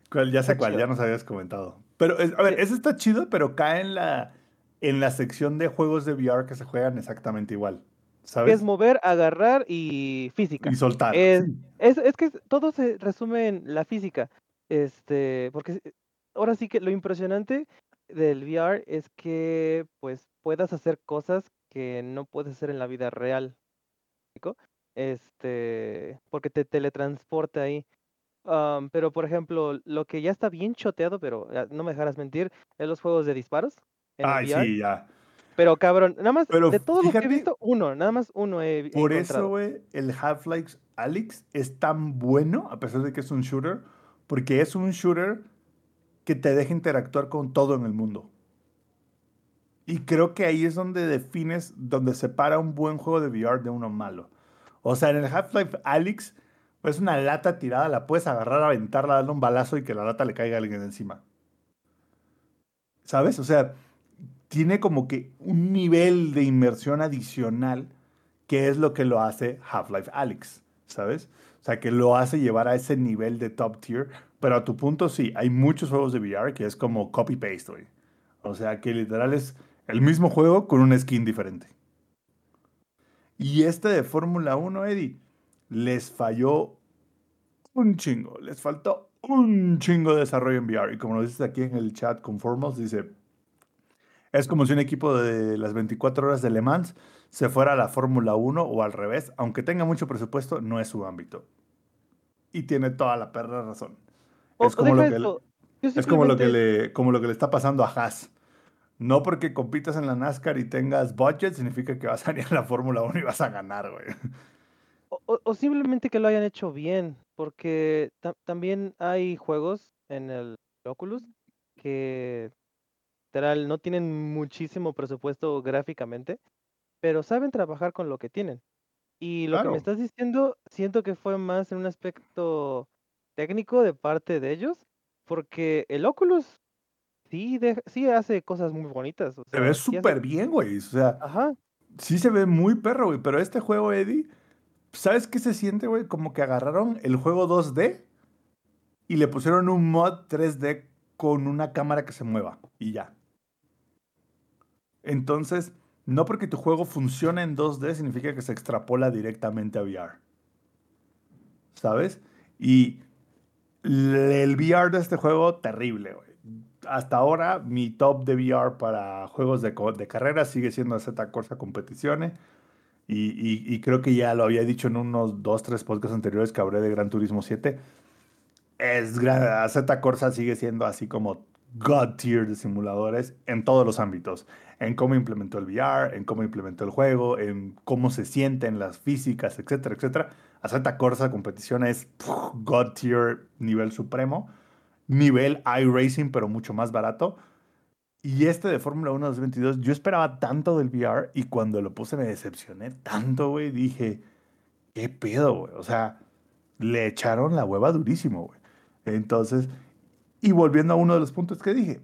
Cuál, ya sé Está cuál, ya chido. nos habías comentado. Pero, es- a ver, Sí. ese está chido, pero cae en la, en la sección de juegos de VR que se juegan exactamente igual. ¿Sabes? es mover, agarrar y física. Y soltar. Es- sí. Es, es que todo se resume en la física. Este, porque ahora sí que lo impresionante del VR es que pues puedas hacer cosas que no puedes hacer en la vida real. Este, porque te teletransporta ahí. Am, pero por ejemplo, lo que ya está bien choteado, pero ah, no me dejarás mentir, es los juegos de disparos. En el Ay, VR. sí, ya. Pero cabrón, nada más Pero de todos los que he fíjate- visto, uno, nada más uno he, Por eso, güey, el Half-Life Alyx es tan bueno, a pesar de que es un shooter, porque es un shooter que te deja interactuar con todo en el mundo. Y creo que ahí es donde defines, donde separa un buen juego de VR de uno malo. O sea, en el Half-Life Alyx, pues una lata tirada, la puedes agarrar, aventarla, darle un balazo y que la lata le caiga a alguien encima. ¿Sabes? O sea, tiene como que un nivel de inmersión adicional que es lo que lo hace Half-Life Alyx, ¿sabes? O sea, que lo hace llevar a ese nivel de top tier. Pero a tu punto, sí, hay muchos juegos de VR que es como copy-paste, güey. O sea, que literal es el mismo juego con un skin diferente. Y este de Fórmula 1, Eddie, les falló un chingo. Les faltó un chingo de desarrollo en VR. Y como lo dices aquí en el chat con Formals, dice, es como si un equipo de las 24 horas de Le Mans se fuera a la Fórmula 1 o al revés. Aunque tenga mucho presupuesto, no es su ámbito. Y tiene toda la perra razón. Es como, lo que, yo es como lo que le, como lo que le está pasando a Haas. No porque compitas en la NASCAR y tengas budget, significa que vas a ir a la Fórmula 1 y vas a ganar, güey. O, simplemente que lo hayan hecho bien, porque ta- también hay juegos en el Oculus que literal no tienen muchísimo presupuesto gráficamente, pero saben trabajar con lo que tienen. Y lo que me estás diciendo, siento que fue más en un aspecto técnico de parte de ellos, porque el Oculus sí, de- sí hace cosas muy bonitas. o Se ve hace- súper bien, güey. O sea, Ajá, sí se ve muy perro, güey. Pero este juego, Eddie, ¿sabes qué se siente, güey? Como que agarraron el juego 2D y le pusieron un mod 3D con una cámara que se mueva y ya. Entonces, no porque tu juego funcione en 2D significa que se extrapola directamente a VR. ¿Sabes? Y el VR de este juego, terrible, güey. Hasta ahora, mi top de VR para juegos de, de carrera sigue siendo Z Corsa Competizione. Y, y- y creo que ya lo había dicho en unos 2, 3 podcasts anteriores que hablé de Gran Turismo 7. Es Z Corsa sigue siendo así como God tier de simuladores en todos los ámbitos. En cómo implementó el VR, en cómo implementó el juego, en cómo se sienten las físicas, etcétera, etcétera. A Z Corsa competición es God tier nivel supremo. Nivel iRacing, pero mucho más barato. Y este de Fórmula 1 2022, yo esperaba tanto del VR y cuando lo puse me decepcioné tanto, güey. Dije, ¿qué pedo, güey? O sea, le echaron la hueva durísimo, güey. Entonces, y volviendo a uno de los puntos que dije,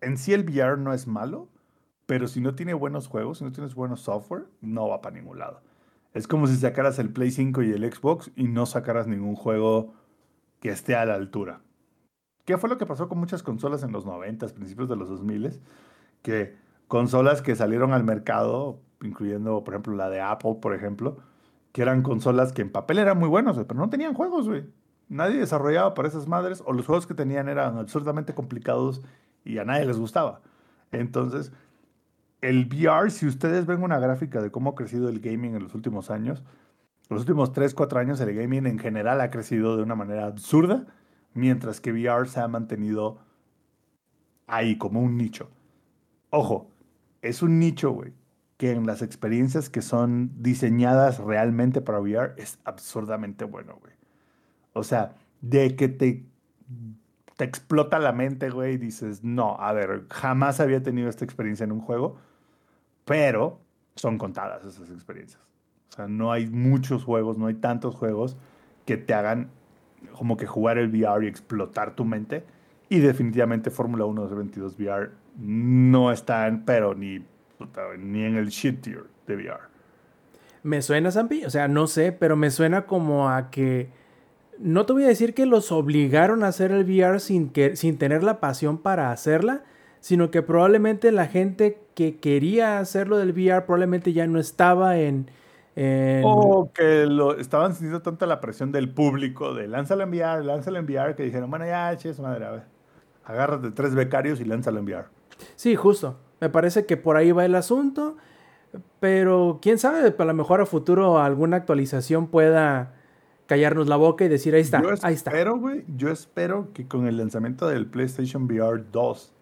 en sí el VR no es malo, pero si no tiene buenos juegos, si no tienes buenos software, no va para ningún lado. Es como si sacaras el Play 5 y el Xbox y no sacaras ningún juego que esté a la altura. ¿Qué fue lo que pasó con muchas consolas en los 90, principios de los 2000? Que consolas que salieron al mercado, incluyendo, por ejemplo, la de Apple, por ejemplo, que eran consolas que en papel eran muy buenos, pero no tenían juegos, güey. Nadie desarrollaba para esas madres, o los juegos que tenían eran absurdamente complicados y a nadie les gustaba. Entonces, el VR, si ustedes ven una gráfica de cómo ha crecido el gaming en los últimos años, los últimos 3, 4 años el gaming en general ha crecido de una manera absurda, mientras que VR se ha mantenido ahí como un nicho. Ojo, es un nicho, güey, que en las experiencias que son diseñadas realmente para VR es absurdamente bueno, güey. O sea, de que te, te explota la mente, güey, y dices, no, a ver, jamás había tenido esta experiencia en un juego, pero son contadas esas experiencias. O sea, no hay muchos juegos, no hay tantos juegos que te hagan como que jugar el VR y explotar tu mente. Y definitivamente Fórmula 1 2022 VR no está en, pero ni, ni en el shit tier de VR. Me suena, Zampi, o sea, no sé, pero me suena como a que no te voy a decir que los obligaron a hacer el VR sin, que, sin tener la pasión para hacerla, sino que probablemente la gente que quería hacerlo del VR probablemente ya no estaba en... en- O que lo, estaban sintiendo tanta la presión del público de lánzalo en VR, lánzalo en VR, que dijeron, bueno, ya, che, su madre, a ver, agárrate tres becarios y lánzalo en VR. Sí, justo. Me parece que por ahí va el asunto, pero quién sabe, a lo mejor a futuro alguna actualización pueda callarnos la boca y decir, ahí está, yo ahí está. espero, güey, yo espero que con el lanzamiento del PlayStation VR 2,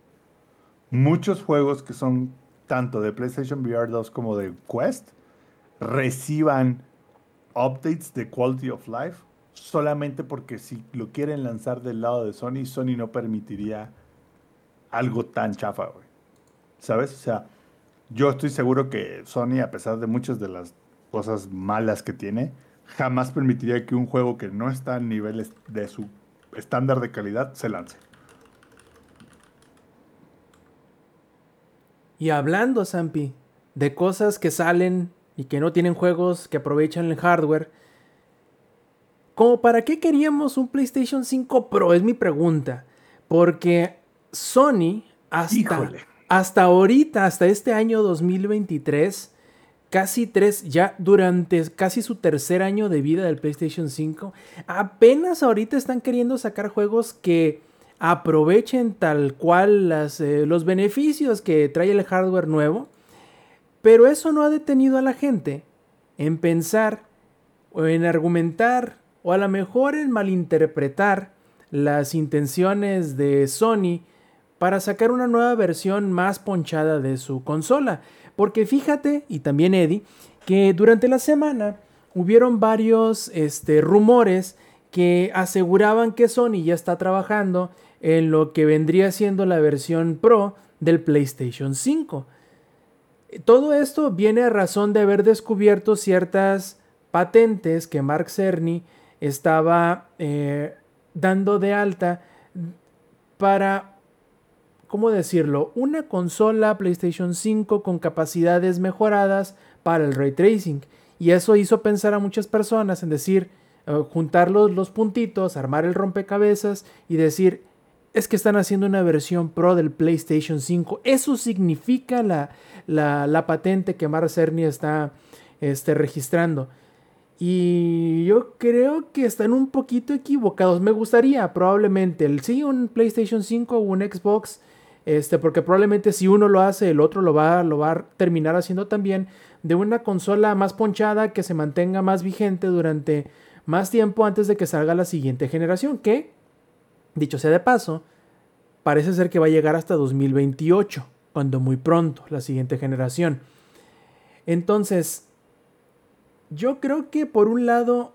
muchos juegos que son tanto de PlayStation VR 2 como de Quest reciban updates de quality of life solamente porque si lo quieren lanzar del lado de Sony, Sony no permitiría algo tan chafa, güey. ¿Sabes? O sea, yo estoy seguro que Sony, a pesar de muchas de las cosas malas que tiene, jamás permitiría que un juego que no está a niveles de su estándar de calidad se lance. Y hablando, Zampi, de cosas que salen y que no tienen juegos que aprovechan el hardware, ¿como para qué queríamos un PlayStation 5 Pro? Es mi pregunta. Porque Sony, hasta, Híjole. hasta ahorita, hasta este año 2023, casi tres, ya durante casi su tercer año de vida del PlayStation 5, apenas ahorita están queriendo sacar juegos que aprovechen tal cual eh, los beneficios que trae el hardware nuevo, pero eso no ha detenido a la gente en pensar o en argumentar o a lo mejor en malinterpretar las intenciones de Sony para sacar una nueva versión más ponchada de su consola. Porque fíjate, y también Eddie, que durante la semana hubieron varios este, rumores que aseguraban que Sony ya está trabajando en lo que vendría siendo la versión Pro del PlayStation 5. Todo esto viene a razón de haber descubierto ciertas patentes que Mark Cerny estaba eh, dando de alta para, ¿cómo decirlo? Una consola PlayStation 5 con capacidades mejoradas para el ray tracing. Y eso hizo pensar a muchas personas en decir, eh, juntar los, los puntitos, armar el rompecabezas y decir, es que están haciendo una versión pro del PlayStation 5. Eso significa la, la, patente que Mark Cerny está este, registrando. Y yo creo que están un poquito equivocados. Me gustaría probablemente el sí un PlayStation 5 o un Xbox. Este, porque probablemente si uno lo hace, el otro lo va, lo va a terminar haciendo también. De una consola más ponchada que se mantenga más vigente durante más tiempo antes de que salga la siguiente generación. Que, dicho sea de paso, parece ser que va a llegar hasta 2028. Cuando muy pronto, la siguiente generación. Entonces, yo creo que por un lado,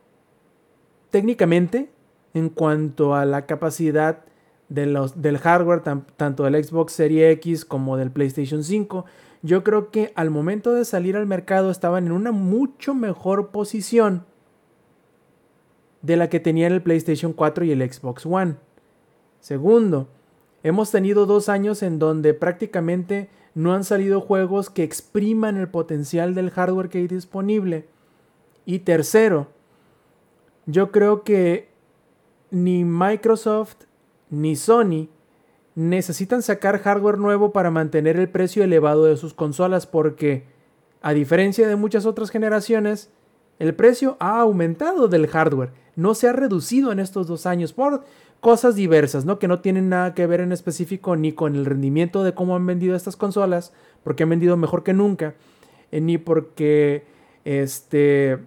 técnicamente, en cuanto a la capacidad de los, del hardware, tanto del Xbox Series X como del PlayStation 5, yo creo que al momento de salir al mercado estaban en una mucho mejor posición de la que tenían el PlayStation 4 y el Xbox One. Segundo, hemos tenido dos años en donde prácticamente no han salido juegos que expriman el potencial del hardware que hay disponible. Y tercero, yo creo que ni Microsoft ni Sony necesitan sacar hardware nuevo para mantener el precio elevado de sus consolas porque, a diferencia de muchas otras generaciones, el precio ha aumentado del hardware, no se ha reducido en estos dos años por cosas diversas, ¿no? Que no tienen nada que ver en específico ni con el rendimiento de cómo han vendido estas consolas, porque han vendido mejor que nunca, eh, ni porque este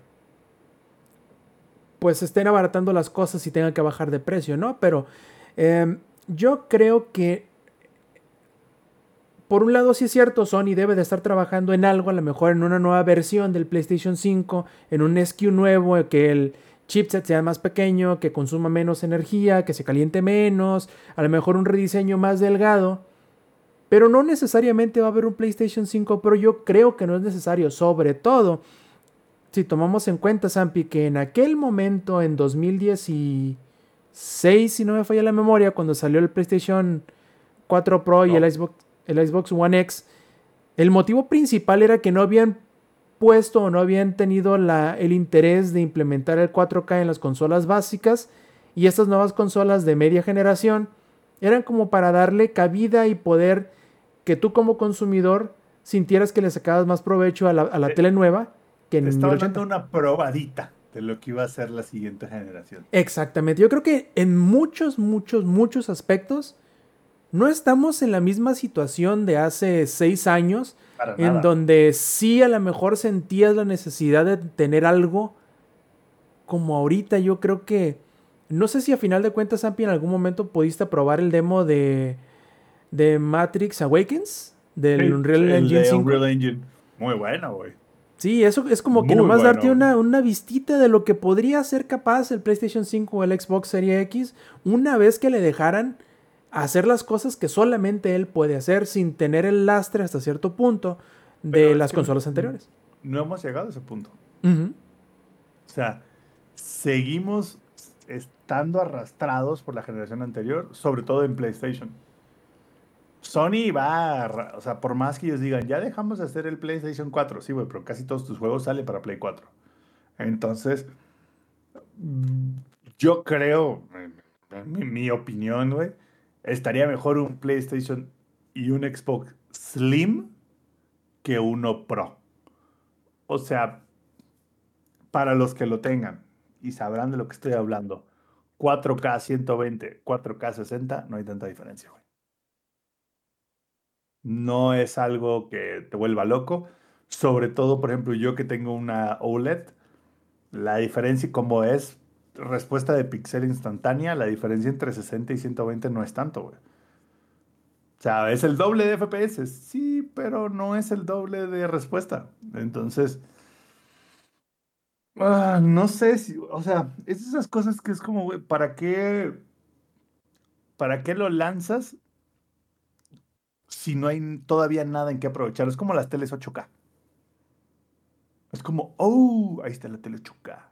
pues estén abaratando las cosas y tengan que bajar de precio, ¿no? Pero em, yo creo que por un lado sí es cierto, Sony debe de estar trabajando en algo, a lo mejor en una nueva versión del PlayStation 5, en un SKU nuevo, que el chipset sea más pequeño, que consuma menos energía, que se caliente menos, a lo mejor un rediseño más delgado. Pero no necesariamente va a haber un PlayStation 5 Pro, yo creo que no es necesario, sobre todo si tomamos en cuenta, Sampi, que en aquel momento, en 2016, si no me falla la memoria, cuando salió el PlayStation 4 Pro y el, Xbox, el Xbox One X, el motivo principal era que no habían puesto o no habían tenido el interés de implementar el 4K en las consolas básicas y estas nuevas consolas de media generación eran como para darle cabida y poder que tú como consumidor sintieras que le sacabas más provecho a la, a la tele nueva que en estaba dando una probadita de lo que iba a ser la siguiente generación. Exactamente. Yo creo que en muchos, muchos, muchos aspectos no estamos en la misma situación de hace seis años, en donde sí a lo mejor sentías la necesidad de tener algo como ahorita. Yo creo que, no sé si a final de cuentas, Ampi, en algún momento pudiste probar el demo de, de Matrix Awakens, del Unreal Engine 5. Unreal Engine. Muy bueno, güey. Sí, eso es como que nomás darte una, una vistita de lo que podría ser capaz el PlayStation 5 o el Xbox Series X una vez que le dejaran hacer las cosas que solamente él puede hacer sin tener el lastre hasta cierto punto de las consolas anteriores. No hemos llegado a ese punto. O sea, seguimos estando arrastrados por la generación anterior, sobre todo en PlayStation. Sony va, o sea, por más que ellos digan, ya dejamos de hacer el PlayStation 4, sí, güey, pero casi todos tus juegos salen para Play 4. Entonces, yo creo, en mi, opinión, güey, estaría mejor un PlayStation y un Xbox Slim que uno Pro. O sea, para los que lo tengan y sabrán de lo que estoy hablando, 4K 120, 4K 60, no hay tanta diferencia, güey no es algo que te vuelva loco. Sobre todo, por ejemplo, yo que tengo una OLED, la diferencia como es respuesta de pixel instantánea, la diferencia entre 60 y 120 no es tanto, güey. O sea, es el doble de FPS, sí, pero no es el doble de respuesta. Entonces, ah, no sé si, o sea, es esas cosas que es como, ¿para qué, para qué lo lanzas si no hay todavía nada en qué aprovechar. Es como las teles 8K. Es como, oh, ahí está la tele 8K.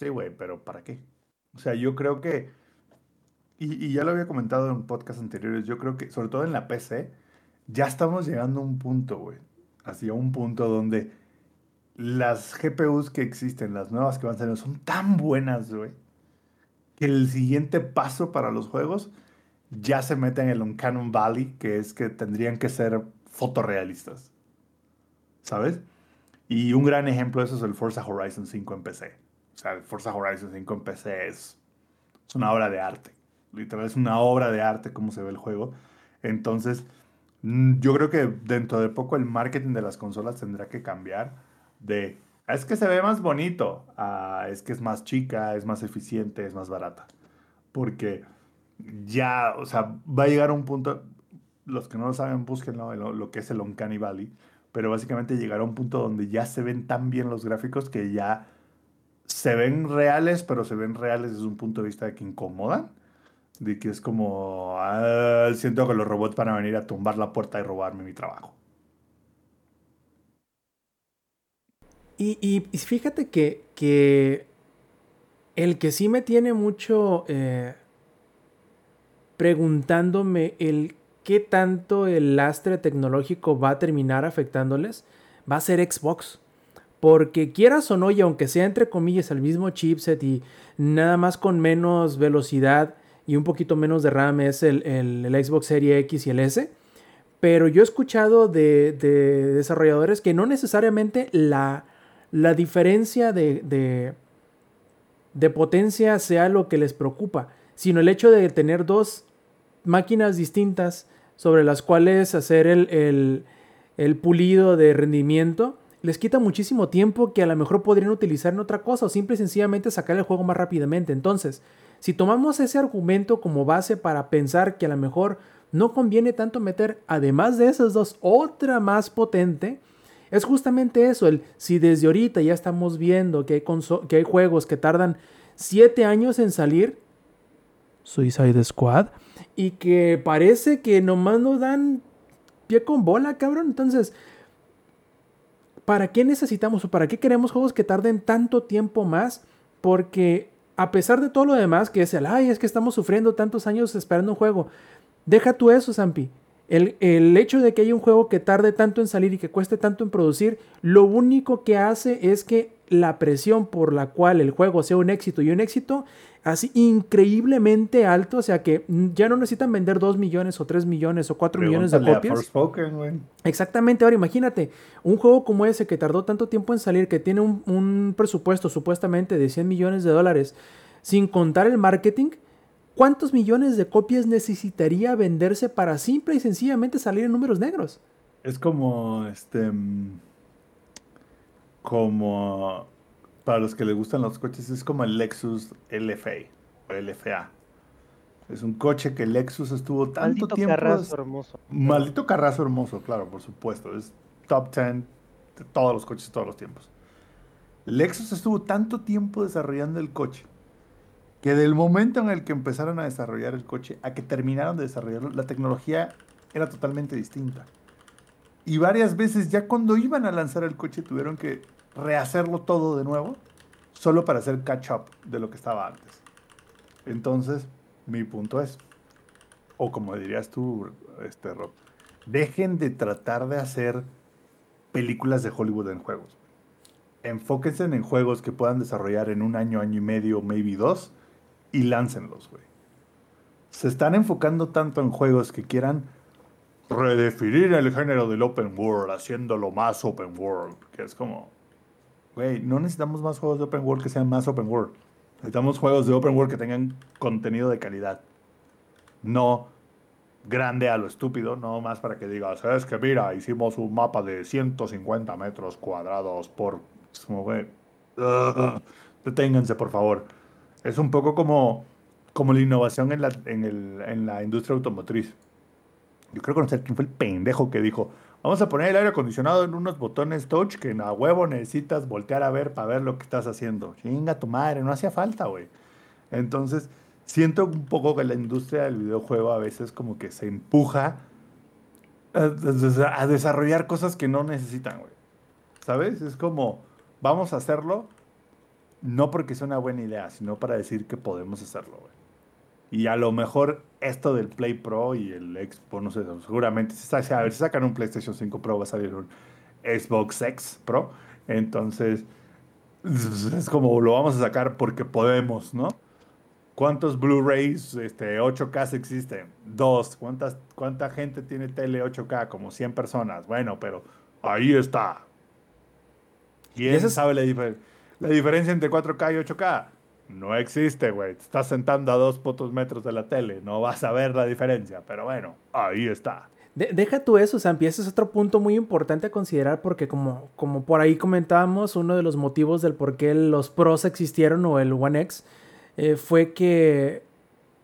Sí, güey, pero ¿para qué? O sea, yo creo que, y, ya lo había comentado en podcasts anteriores, yo creo que, sobre todo en la PC, ya estamos llegando a un punto, güey. Así a un punto donde las GPUs que existen, las nuevas que van saliendo, son tan buenas, güey, que el siguiente paso para los juegos ya se mete en el Uncanny Valley, que es que tendrían que ser fotorrealistas. ¿Sabes? Y un gran ejemplo de eso es el Forza Horizon 5 en PC. O sea, Forza Horizon 5 en PC es, es una obra de arte. Literal, es una obra de arte como se ve el juego. Entonces, mm, yo creo que dentro de poco el marketing de las consolas tendrá que cambiar de "Ah, es que se ve más bonito, a es que es más chica, es más eficiente, es más barata. Porque ya, o sea, va a llegar un punto, los que no lo saben, búsquenlo, lo, lo que es el Uncanny Valley, pero básicamente llegará un punto donde ya se ven tan bien los gráficos que ya se ven reales, pero se ven reales desde un punto de vista de que incomodan. De que es como, "Ah, siento que los robots van a venir a tumbar la puerta y robarme mi trabajo. Y, y- fíjate que, que el que sí me tiene mucho eh, preguntándome el qué tanto el lastre tecnológico va a terminar afectándoles va a ser Xbox. Porque quieras o no, y aunque sea entre comillas el mismo chipset y nada más con menos velocidad y un poquito menos de RAM es el, el- Xbox Series X y el S, pero yo he escuchado de, de desarrolladores que no necesariamente la, la diferencia de, de, de potencia sea lo que les preocupa, sino el hecho de tener dos máquinas distintas sobre las cuales hacer el, el- el pulido de rendimiento les quita muchísimo tiempo que a lo mejor podrían utilizar en otra cosa o simple y sencillamente sacar el juego más rápidamente. Entonces, si tomamos ese argumento como base para pensar que a lo mejor no conviene tanto meter, además de esas dos, otra más potente, es justamente eso, el si desde ahorita ya estamos viendo que hay, que juegos que tardan 7 años en salir, Suicide Squad, y que parece que nomás nos dan pie con bola, cabrón. Entonces, ¿para qué necesitamos o para qué queremos juegos que tarden tanto tiempo más? Porque a pesar de todo lo demás, que es el, ay, es que estamos sufriendo tantos años esperando un juego, deja tú eso, Zampi. El, el hecho de que haya un juego que tarde tanto en salir y que cueste tanto en producir, lo único que hace es que la presión por la cual el juego sea un éxito y un éxito así increíblemente alto, o sea que mm, ya no necesitan vender 2 millones o 3 millones o 4 millones de copias. Exactamente, ahora imagínate, un juego como ese que tardó tanto tiempo en salir, que tiene un, un presupuesto supuestamente de 100 millones de dólares, sin contar el marketing, ¿cuántos millones de copias necesitaría venderse para simple y sencillamente salir en números negros? Es como, este, mm, como, para los que les gustan los coches, es como el Lexus LFA o LFA. Es un coche que Lexus estuvo tanto Maldito tiempo... carrazo hermoso. Maldito carrazo hermoso, claro, por supuesto. Es top 10 de todos los coches de todos los tiempos. Lexus estuvo tanto tiempo desarrollando el coche que del momento en el que empezaron a desarrollar el coche a que terminaron de desarrollarlo, la tecnología era totalmente distinta. Y varias veces ya cuando iban a lanzar el coche tuvieron que rehacerlo todo de nuevo, solo para hacer catch up de lo que estaba antes. Entonces, mi punto es, o como dirías tú, este Rob, dejen de tratar de hacer películas de Hollywood en juegos. Enfóquense en juegos que puedan desarrollar en un año, año y medio, maybe dos, y láncenlos, güey. Se están enfocando tanto en juegos que quieran redefinir el género del open world, haciéndolo más open world, que es como, güey, no necesitamos más juegos de open world que sean más open world. Necesitamos juegos de open world que tengan contenido de calidad. No grande a lo estúpido, no más para que digas, es que mira, hicimos un mapa de 150 metros cuadrados por... Como, güey, deténganse, por favor. Es un poco como, como la innovación en la, en, el- en la industria automotriz. Yo creo conocer quién fue el pendejo que dijo, vamos a poner el aire acondicionado en unos botones touch que a huevo necesitas voltear a ver para ver lo que estás haciendo. Chinga tu madre, no hacía falta, güey. Entonces, siento un poco que la industria del videojuego a veces como que se empuja a, desarrollar cosas que no necesitan, güey. ¿Sabes? Es como, vamos a hacerlo, no porque sea una buena idea, sino para decir que podemos hacerlo, güey. Y a lo mejor esto del Play Pro y el Xbox, no sé, seguramente si, a ver, si sacan un PlayStation 5 Pro va a salir un Xbox X Pro. Entonces, es como lo vamos a sacar porque podemos, ¿no? ¿Cuántos Blu-rays este, 8K existen? Dos. ¿Cuántas, ¿Cuánta gente tiene tele 8K? Como 100 personas. Bueno, pero ahí está. ¿Quién ¿Y sabe la, la diferencia entre 4K y 8K? No existe, güey. Te estás sentando a dos putos metros de la tele. No vas a ver la diferencia. Pero bueno, ahí está. deja tú eso, Sampi. Ese es otro punto muy importante a considerar porque como, como por ahí comentábamos, uno de los motivos del por qué los pros existieron o el One X eh, fue que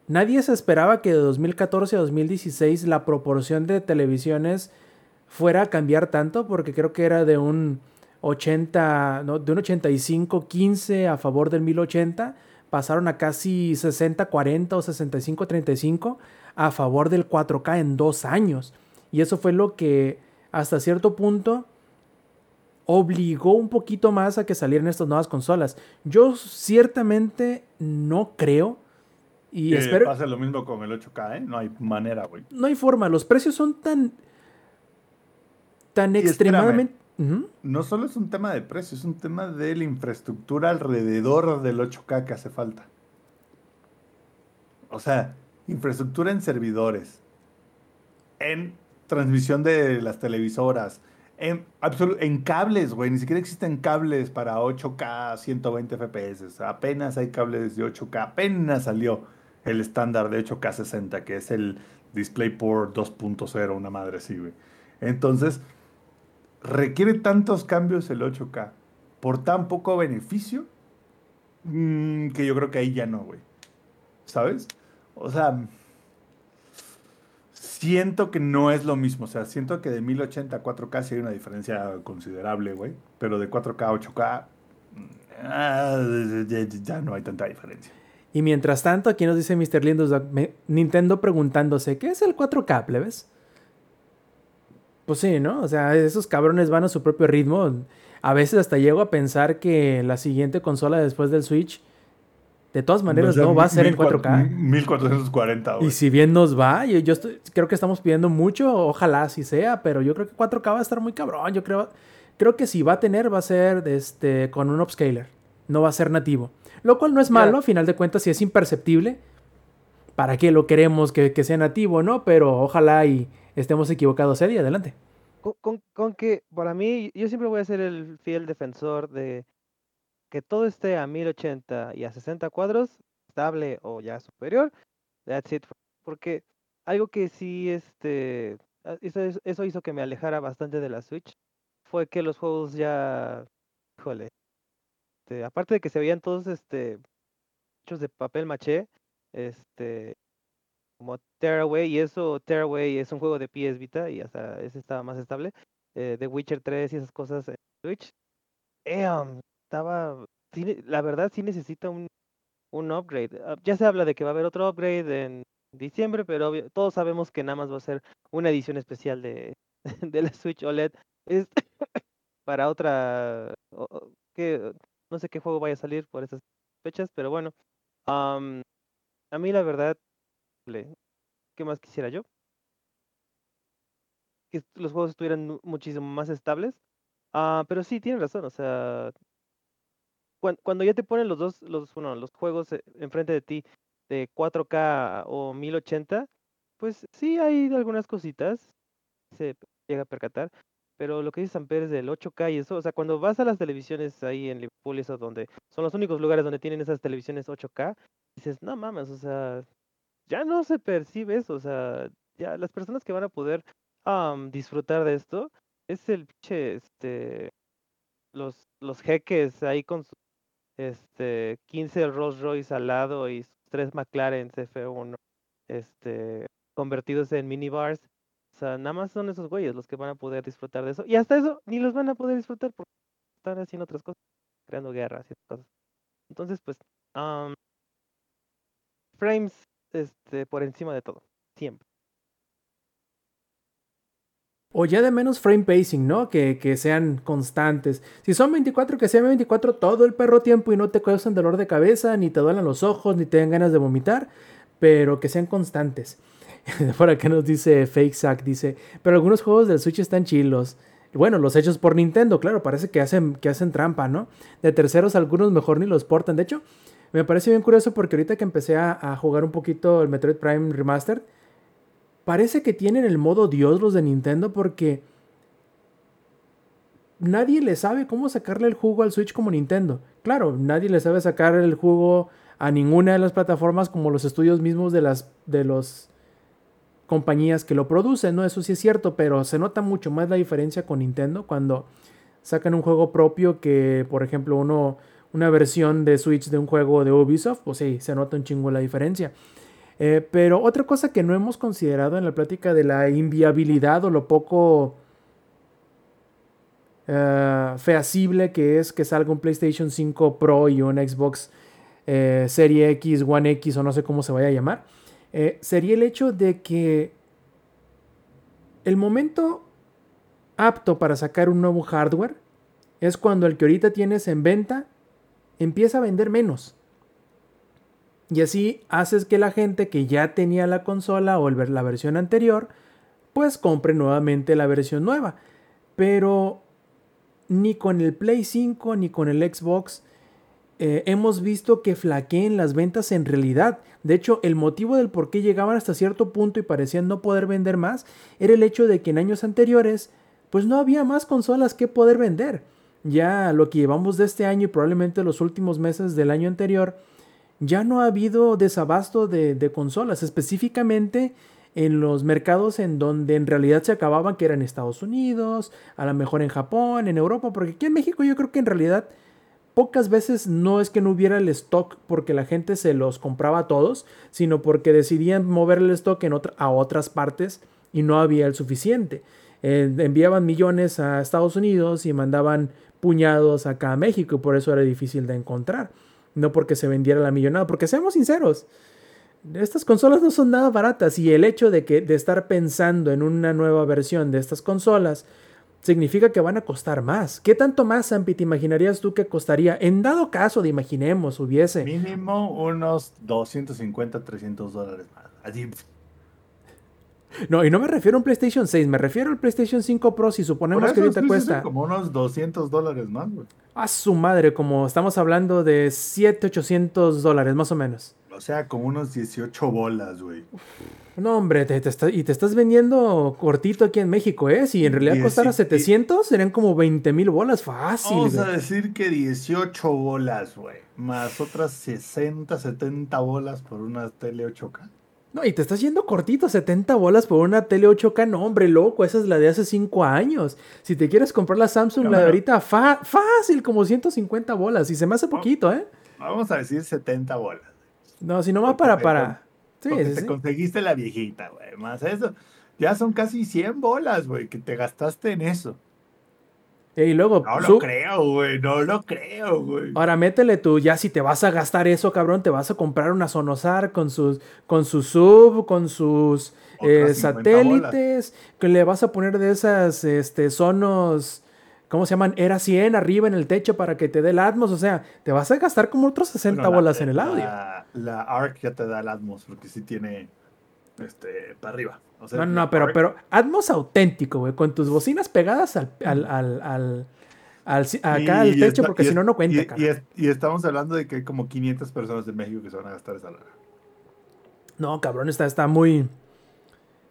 nadie se esperaba que de 2014 a 2016 la proporción de televisiones fuera a cambiar tanto porque creo que era de un 80, de un 85-15 a favor del 1080, pasaron a casi 60-40 o 65-35 a favor del 4K en dos años. Y eso fue lo que hasta cierto punto obligó un poquito más a que salieran estas nuevas consolas. Yo ciertamente no creo. Y que espero. Pasa lo mismo con el 8K, ¿eh? No hay manera, güey. No hay forma. Los precios son tan. tan extremadamente. No solo es un tema de precio, es un tema de la infraestructura alrededor del 8K que hace falta. O sea, infraestructura en servidores, en transmisión de las televisoras, en, en cables, güey. Ni siquiera existen cables para 8K 120 FPS. Apenas hay cables de 8K. Apenas salió el estándar de 8K 60, que es el DisplayPort 2.0, una madre así, güey. Entonces, requiere tantos cambios el 8K por tan poco beneficio mm, que yo creo que ahí ya no, güey. ¿Sabes? O sea, siento que no es lo mismo. O sea, siento que de 1080 a 4K sí hay una diferencia considerable, güey. Pero de 4K a 8K mm, ya, no hay tanta diferencia. Y mientras tanto, aquí nos dice Mr. Lindos, Nintendo preguntándose, ¿qué es el 4K, plebes? Pues sí, ¿no? O sea, esos cabrones van a su propio ritmo. A veces hasta llego a pensar que la siguiente consola después del Switch, de todas maneras, no, va a ser en 4K. 1440, güey. Y si bien nos va, yo, yo creo que estamos pidiendo mucho, ojalá así sea, pero yo creo que 4K va a estar muy cabrón. Yo creo, creo que si va a tener, va a ser este, con un upscaler. No va a ser nativo. Lo cual no es malo, a final de cuentas, si es imperceptible. ¿Para qué lo queremos que, que sea nativo, no? Pero ojalá y estemos equivocados, Eddie, adelante. Con, que, para mí, yo siempre voy a ser el fiel defensor de que todo esté a 1080 y a 60 cuadros, estable o ya superior, that's it. Porque algo que sí, este, ah, eso, eso hizo que me alejara bastante de la Switch, fue que los juegos ya, híjole, este, aparte de que se veían todos, este, hechos de papel maché, este, como Tearaway, y eso, Tearaway es un juego de PS Vita y hasta ese estaba más estable. Eh, The Witcher 3 y esas cosas en Switch. estaba, la verdad sí necesita un, un upgrade. Ah, ya se habla de que va a haber otro upgrade en diciembre, pero todos sabemos que nada más va a ser una edición especial de, *laughs* de la Switch OLED. Es *coughs* para otra, que no sé qué juego vaya a salir por esas fechas, pero bueno. a mí la verdad ¿Qué más quisiera yo? Que los juegos estuvieran muchísimo más estables. Ah, pero sí, tienen razón, o sea, cuando, ya te ponen los dos, los, bueno, los juegos eh, enfrente de ti de 4K o 1080, pues sí hay algunas cositas, se llega a percatar, pero lo que dice Samper es del 8K y eso, o sea, cuando vas a las televisiones ahí en Liverpool, eso donde son los únicos lugares donde tienen esas televisiones 8K, dices, no mames, o sea, ya no se percibe eso, o sea, ya las personas que van a poder disfrutar de esto es el pinche, este, los, los jeques ahí con sus, este, 15 Rolls Royce al lado y sus 3 McLaren F1, este, convertidos en minibars. O sea, nada más son esos güeyes los que van a poder disfrutar de eso. Y hasta eso ni los van a poder disfrutar porque están haciendo otras cosas, creando guerras y cosas. Entonces, pues, frames este, por encima de todo, siempre. O ya de menos frame pacing, ¿no? Que, que, sean constantes. Si son 24, que sean 24 todo el perro tiempo y no te causan dolor de cabeza, ni te duelen los ojos, ni te den ganas de vomitar, pero que sean constantes. *laughs* Por acá nos dice Fake Sack, dice, pero algunos juegos del Switch están chilos. Bueno, los hechos por Nintendo, claro, parece que hacen, que hacen trampa, ¿no? De terceros algunos mejor ni los portan. De hecho, me parece bien curioso porque ahorita que empecé a, jugar un poquito el Metroid Prime Remastered, parece que tienen el modo Dios los de Nintendo porque nadie le sabe cómo sacarle el jugo al Switch como Nintendo. Claro, nadie le sabe sacar el jugo a ninguna de las plataformas como los estudios mismos de las de los compañías que lo producen, ¿no? Eso sí es cierto, pero se nota mucho más la diferencia con Nintendo cuando sacan un juego propio que, por ejemplo, uno, una versión de Switch de un juego de Ubisoft, pues sí, se nota un chingo la diferencia. Eh, pero otra cosa que no hemos considerado en la plática de la inviabilidad o lo poco uh, feasible que es que salga un PlayStation 5 Pro y un Xbox eh, Serie X, One X o no sé cómo se vaya a llamar eh, sería el hecho de que el momento apto para sacar un nuevo hardware es cuando el que ahorita tienes en venta empieza a vender menos. Y así haces que la gente que ya tenía la consola o la versión anterior, pues compre nuevamente la versión nueva. Pero ni con el Play 5 ni con el Xbox eh, hemos visto que flaqueen las ventas en realidad. De hecho, el motivo del por qué llegaban hasta cierto punto y parecían no poder vender más era el hecho de que en años anteriores pues no había más consolas que poder vender. Ya lo que llevamos de este año y probablemente los últimos meses del año anterior, ya no ha habido desabasto de, consolas, específicamente en los mercados en donde en realidad se acababan, que eran Estados Unidos, a lo mejor en Japón, en Europa, porque aquí en México yo creo que en realidad pocas veces no es que no hubiera el stock porque la gente se los compraba a todos, sino porque decidían mover el stock en a otras partes y no había el suficiente. Eh, enviaban millones a Estados Unidos y mandaban puñados acá a México y por eso era difícil de encontrar. No porque se vendiera la millonada, porque seamos sinceros, estas consolas no son nada baratas y el hecho de que de estar pensando en una nueva versión de estas consolas significa que van a costar más. ¿Qué tanto más, Zampi, te imaginarías tú que costaría? En dado caso de imaginemos, hubiese. Mínimo unos 250, 300 dólares más. Así. No, y no me refiero a un PlayStation 6, me refiero al PlayStation 5 Pro si suponemos que ahorita cuesta. como unos 200 dólares más, güey. A su madre, como estamos hablando de 7, 800 dólares más o menos. O sea, como unos 18 bolas, güey. No, hombre, te, y te estás vendiendo cortito aquí en México, ¿eh? Si en realidad costara 700, serían como 20 mil bolas fácil. Vamos a decir que 18 bolas, güey. Más otras 60, 70 bolas por una tele 8K. No, y te estás yendo cortito, 70 bolas por una tele 8K. No, hombre, loco, esa es la de hace 5 años. Si te quieres comprar la Samsung, la de ahorita, fácil, como 150 bolas. Y se me hace poquito, ¿eh? Vamos a decir 70 bolas. No, si nomás para, para. Sí, te conseguiste la viejita, güey. Más eso. Ya son casi 100 bolas, güey, que te gastaste en eso. Y luego. No lo creo, güey. No lo creo, güey. Ahora métele tú, ya si te vas a gastar eso, cabrón, te vas a comprar una Sonosar con sus, con su sub, con sus eh, satélites, que le vas a poner de esas este, sonos ¿cómo se llaman? Era 100 arriba en el techo para que te dé el Atmos. O sea, te vas a gastar como otros 60 bolas en el audio. La, Arc ya te da el Atmos porque sí tiene este, para arriba. No, no, pero, pero Atmos auténtico, güey, con tus bocinas pegadas al, al, acá al techo, porque si no, no cuenta. Y, y, estamos hablando de que hay como 500 personas de México que se van a gastar esa lana. No, cabrón, está, está muy...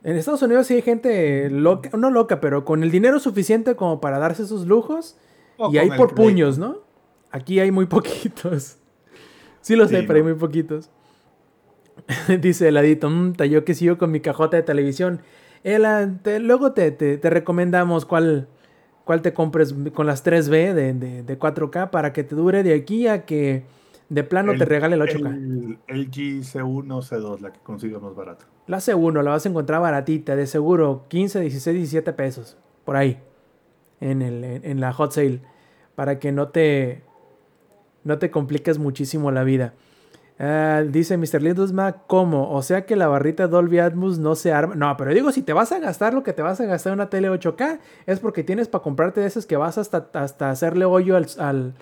En Estados Unidos sí hay gente loca, no loca, pero con el dinero suficiente como para darse esos lujos. y hay por puños, ¿no? Aquí hay muy *laughs* poquitos. Sí los hay, pero hay muy poquitos. *laughs* Dice el adito, mmm, yo que sigo con mi cajota de televisión. luego te, te, recomendamos cuál, cuál te compres con las 3B de, de, de 4K para que te dure de aquí a que de plano te regale el 8K. El, LG C1 C2, la que consigo más barato. La C1 la vas a encontrar baratita, de seguro 15, 16, 17 pesos. Por ahí. En, el, en la hot sale. Para que no te, no te compliques muchísimo la vida. Ah, dice Mr. Lindusma, ¿cómo? O sea que la barrita Dolby Atmos no se arma. No, pero digo, si te vas a gastar lo que te vas a gastar en una tele 8K, es porque tienes para comprarte de esas que vas hasta, hasta hacerle hoyo al,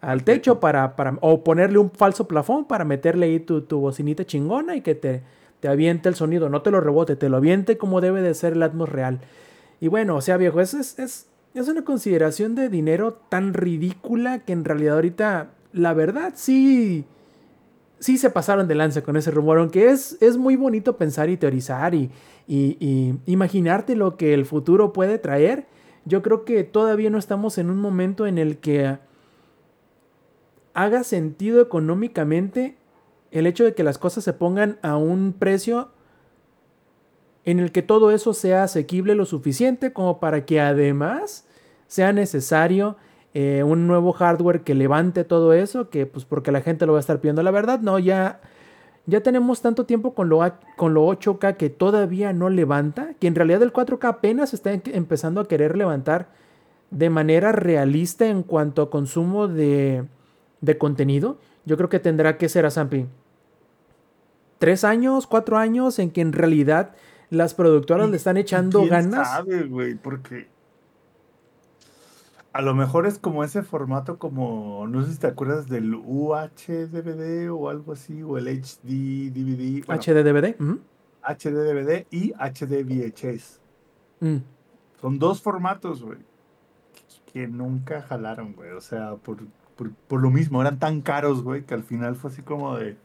al, techo para, para, o ponerle un falso plafón para meterle ahí tu, tu bocinita chingona y que te, te aviente el sonido. No te lo rebote, te lo aviente como debe de ser el Atmos real. Y bueno, o sea, viejo, es, es, es, es una consideración de dinero tan ridícula que en realidad ahorita, la verdad, sí sí se pasaron de lanza con ese rumor, aunque es, es muy bonito pensar y teorizar y, imaginarte lo que el futuro puede traer. Yo creo que todavía no estamos en un momento en el que haga sentido económicamente el hecho de que las cosas se pongan a un precio en el que todo eso sea asequible lo suficiente como para que además sea necesario eh, un nuevo hardware que levante todo eso, que pues porque la gente lo va a estar pidiendo. La verdad, no, ya, ya tenemos tanto tiempo con lo, con lo 8K que todavía no levanta, que en realidad el 4K apenas está empezando a querer levantar de manera realista en cuanto a consumo de, de contenido. Yo creo que tendrá que ser a Zampi. Tres años, cuatro años en que en realidad las productoras le están echando ganas. Sabe, güey, porque a lo mejor es como ese formato como, no sé si te acuerdas del UHDVD o algo así, o el HD DVD. HDDVD. HDDVD y HD VHS. Mm. Son dos formatos, güey, que nunca jalaron, güey. O sea, por, por, lo mismo, eran tan caros, güey, que al final fue así como de,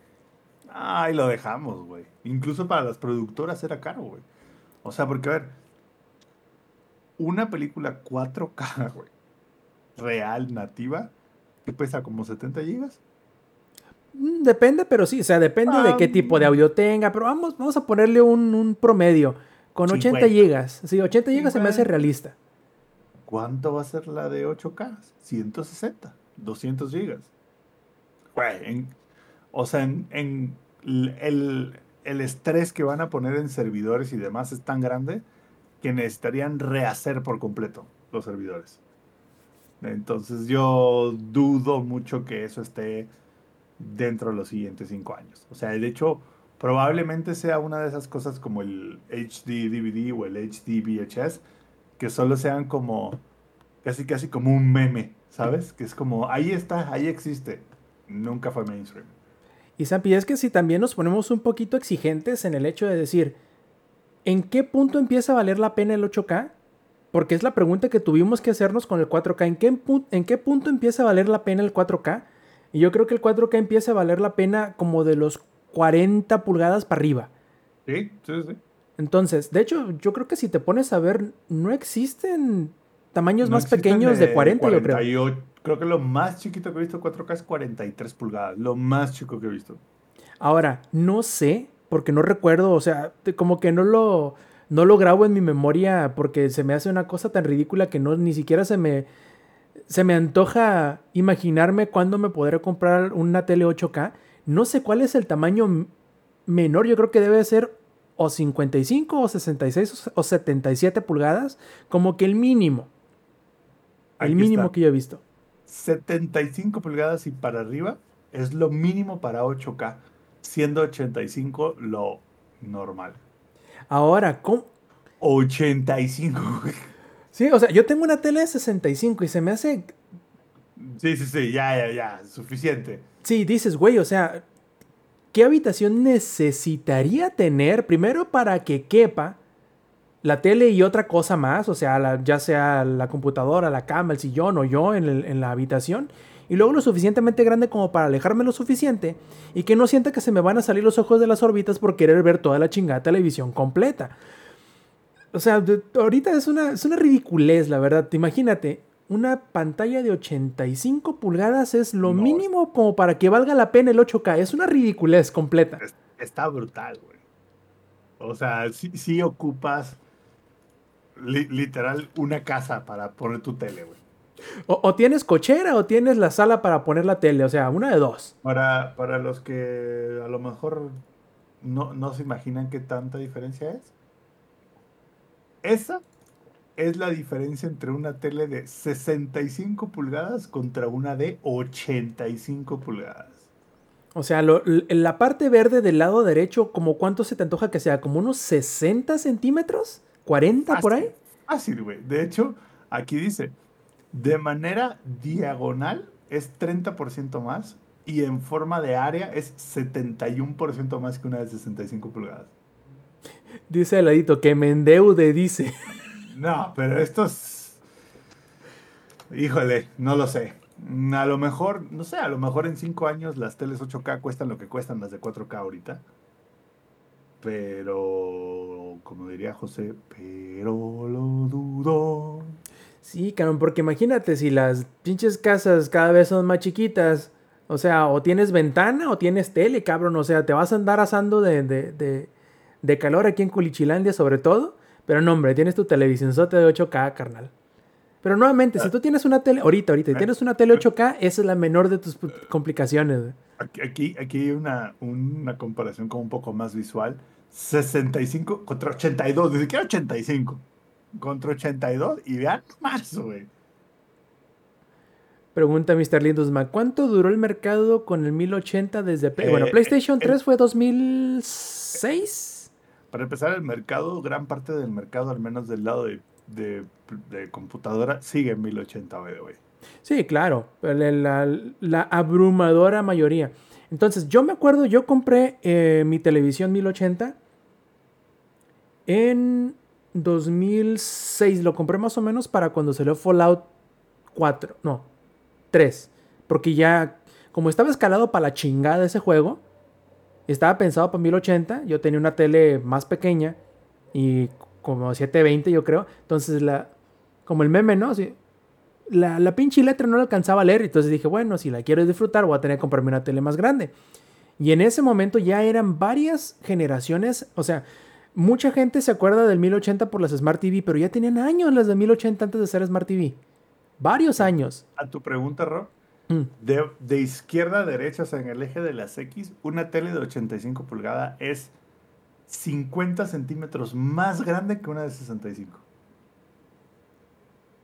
ay, lo dejamos, güey. Incluso para las productoras era caro, güey. O sea, porque, a ver, una película 4K, *laughs* güey real nativa que pesa como 70 gigas. Mm, depende, pero sí, o sea, depende de qué tipo de ah, audio tenga, pero vamos, vamos a ponerle un, promedio con 80 gigas. Sí, 80 gigas se me hace realista. ¿Cuánto va a ser la de 8K? 160, 200 gigas. o sea, en, el, el estrés que van a poner en servidores y demás es tan grande que necesitarían rehacer por completo los servidores. Entonces yo dudo mucho que eso esté dentro de los siguientes cinco años. O sea, de hecho, probablemente sea una de esas cosas como el HD DVD o el HD VHS, que solo sean como casi casi como un meme, ¿sabes? Que es como, ahí está, ahí existe. Nunca fue mainstream. Y Sampi, es que si también nos ponemos un poquito exigentes en el hecho de decir, ¿en qué punto empieza a valer la pena el 8K? Porque es la pregunta que tuvimos que hacernos con el 4K. ¿En qué, ¿En qué punto empieza a valer la pena el 4K? Y yo creo que el 4K empieza a valer la pena como de los 40 pulgadas para arriba. Sí, sí, sí. Entonces, de hecho, yo creo que si te pones a ver, no existen tamaños más pequeños de, 40, yo creo. Creo que lo más chiquito que he visto 4K es 43 pulgadas. Lo más chico que he visto. Ahora, no sé, porque no recuerdo, o sea, como que no lo no lo grabo en mi memoria porque se me hace una cosa tan ridícula que no ni siquiera se me se me antoja imaginarme cuándo me podré comprar una tele 8K. No sé cuál es el tamaño menor, yo creo que debe ser o 55 o 66 o 77 pulgadas, como que el mínimo. el mínimo que yo he visto. 75 pulgadas y para arriba es lo mínimo para 8K, siendo 85 lo normal. Ahora, ¿cómo? 85. Sí, o sea, yo tengo una tele de 65 y se me hace... Sí, sí, sí, ya, ya, ya, suficiente. Sí, dices, güey, o sea, ¿qué habitación necesitaría tener primero para que quepa la tele y otra cosa más? O sea, ya sea la computadora, la cama, el sillón o yo en, en la habitación y luego lo suficientemente grande como para alejarme lo suficiente y que no sienta que se me van a salir los ojos de las órbitas por querer ver toda la chingada televisión completa. O sea, ahorita es una, es una ridiculez, la verdad. Imagínate, una pantalla de 85 pulgadas es lo mínimo como para que valga la pena el 8K. Es una ridiculez completa. Está brutal, güey. O sea, sí, ocupas literal una casa para poner tu tele, güey. O, tienes cochera o tienes la sala para poner la tele, o sea, una de dos. Para, para los que a lo mejor no, no se imaginan qué tanta diferencia es. Esa es la diferencia entre una tele de 65 pulgadas contra una de 85 pulgadas. O sea, lo- la parte verde del lado derecho, ¿como cuánto se te antoja que sea? ¿Como unos 60 centímetros? ¿40 por ahí? Fácil, güey. De hecho, aquí dice, de manera diagonal es 30% más y en forma de área es 71% más que una de 65 pulgadas. Dice el ladito, que me endeude, dice. No, pero esto es... Híjole, no lo sé. A lo mejor, no sé, a lo mejor en 5 años las teles 8K cuestan lo que cuestan las de 4K ahorita. Pero, como diría José, pero lo dudo. Sí, cabrón, porque imagínate si las pinches casas cada vez son más chiquitas. O sea, o tienes ventana o tienes tele, cabrón. O sea, te vas a andar asando de, de, de, de calor aquí en Culichilandia, sobre todo. Pero no, hombre, tienes tu televisión de 8K, carnal. Pero nuevamente, si tú tienes una tele, ahorita, ahorita, si tienes una tele 8K, esa es la menor de tus complicaciones. Aquí, aquí, aquí hay una, una comparación como un poco más visual. 65 contra 82, ni siquiera 85. Contra 82 y vean más, güey. Pregunta Mr. Lindusma, ¿cuánto duró el mercado con el 1080 desde... Play- bueno, Eh, PlayStation eh, 3 fue 2006. Para empezar, el mercado, gran parte del mercado, al menos del lado de, de, de computadora, sigue en 1080, by the way. Sí, claro, la, la- la abrumadora mayoría. Entonces, yo me acuerdo, yo compré eh, mi televisión 1080 en 2006. Lo compré más o menos para cuando salió Fallout 4, no, 3. Porque ya, como estaba escalado para la chingada ese juego, estaba pensado para 1080. Yo tenía una tele más pequeña y como 720, yo creo. Entonces, la, como el meme, ¿no? La, la pinche letra no la alcanzaba a leer. Entonces dije, bueno, si la quiero disfrutar, voy a tener que comprarme una tele más grande. Y en ese momento ya eran varias generaciones. O sea, mucha gente se acuerda del 1080 por las Smart TV, pero ya tenían años las de 1080 antes de ser Smart TV. Varios años. A tu pregunta, Rob, Mm. de, de izquierda a derecha, o sea, en el eje de las X, una tele de 85 pulgadas es 50 centímetros más grande que una de 65.